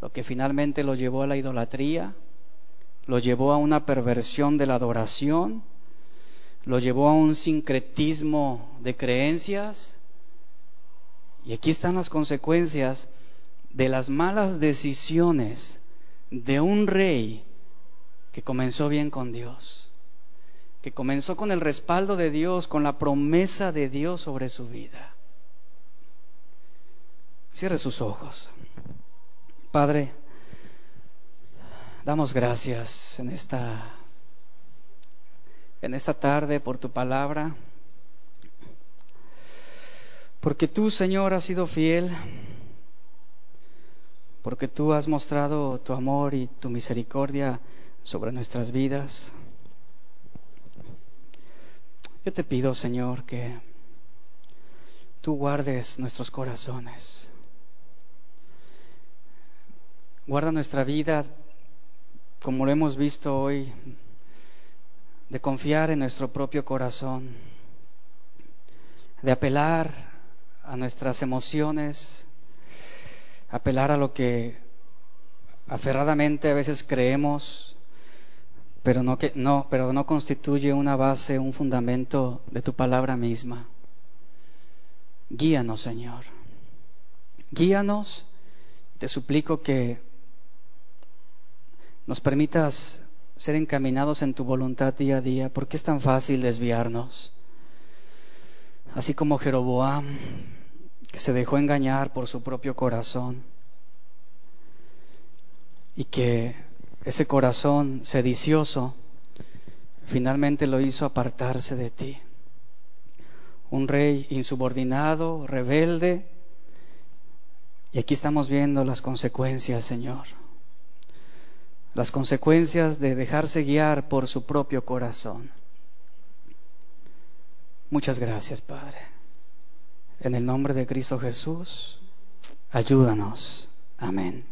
Lo que finalmente lo llevó a la idolatría, lo llevó a una perversión de la adoración, lo llevó a un sincretismo de creencias. Y aquí están las consecuencias de las malas decisiones de un rey que comenzó bien con Dios, que comenzó con el respaldo de Dios, con la promesa de Dios sobre su vida. Cierre sus ojos. Padre, Damos gracias en esta, en esta tarde por tu palabra, porque tú, Señor, has sido fiel, porque tú has mostrado tu amor y tu misericordia sobre nuestras vidas. Yo te pido, Señor, que tú guardes nuestros corazones. Guarda nuestra vida como lo hemos visto hoy, de confiar en nuestro propio corazón, de apelar a nuestras emociones, apelar a lo que aferradamente a veces creemos, pero no, que, no, pero no constituye una base, un fundamento de tu palabra misma. Guíanos, Señor. Guíanos. Te suplico que nos permitas ser encaminados en tu voluntad día a día, porque es tan fácil desviarnos. Así como Jeroboam, que se dejó engañar por su propio corazón y que ese corazón sedicioso finalmente lo hizo apartarse de ti. Un rey insubordinado, rebelde, y aquí estamos viendo las consecuencias, Señor las consecuencias de dejarse guiar por su propio corazón. Muchas gracias, Padre. En el nombre de Cristo Jesús, ayúdanos. Amén.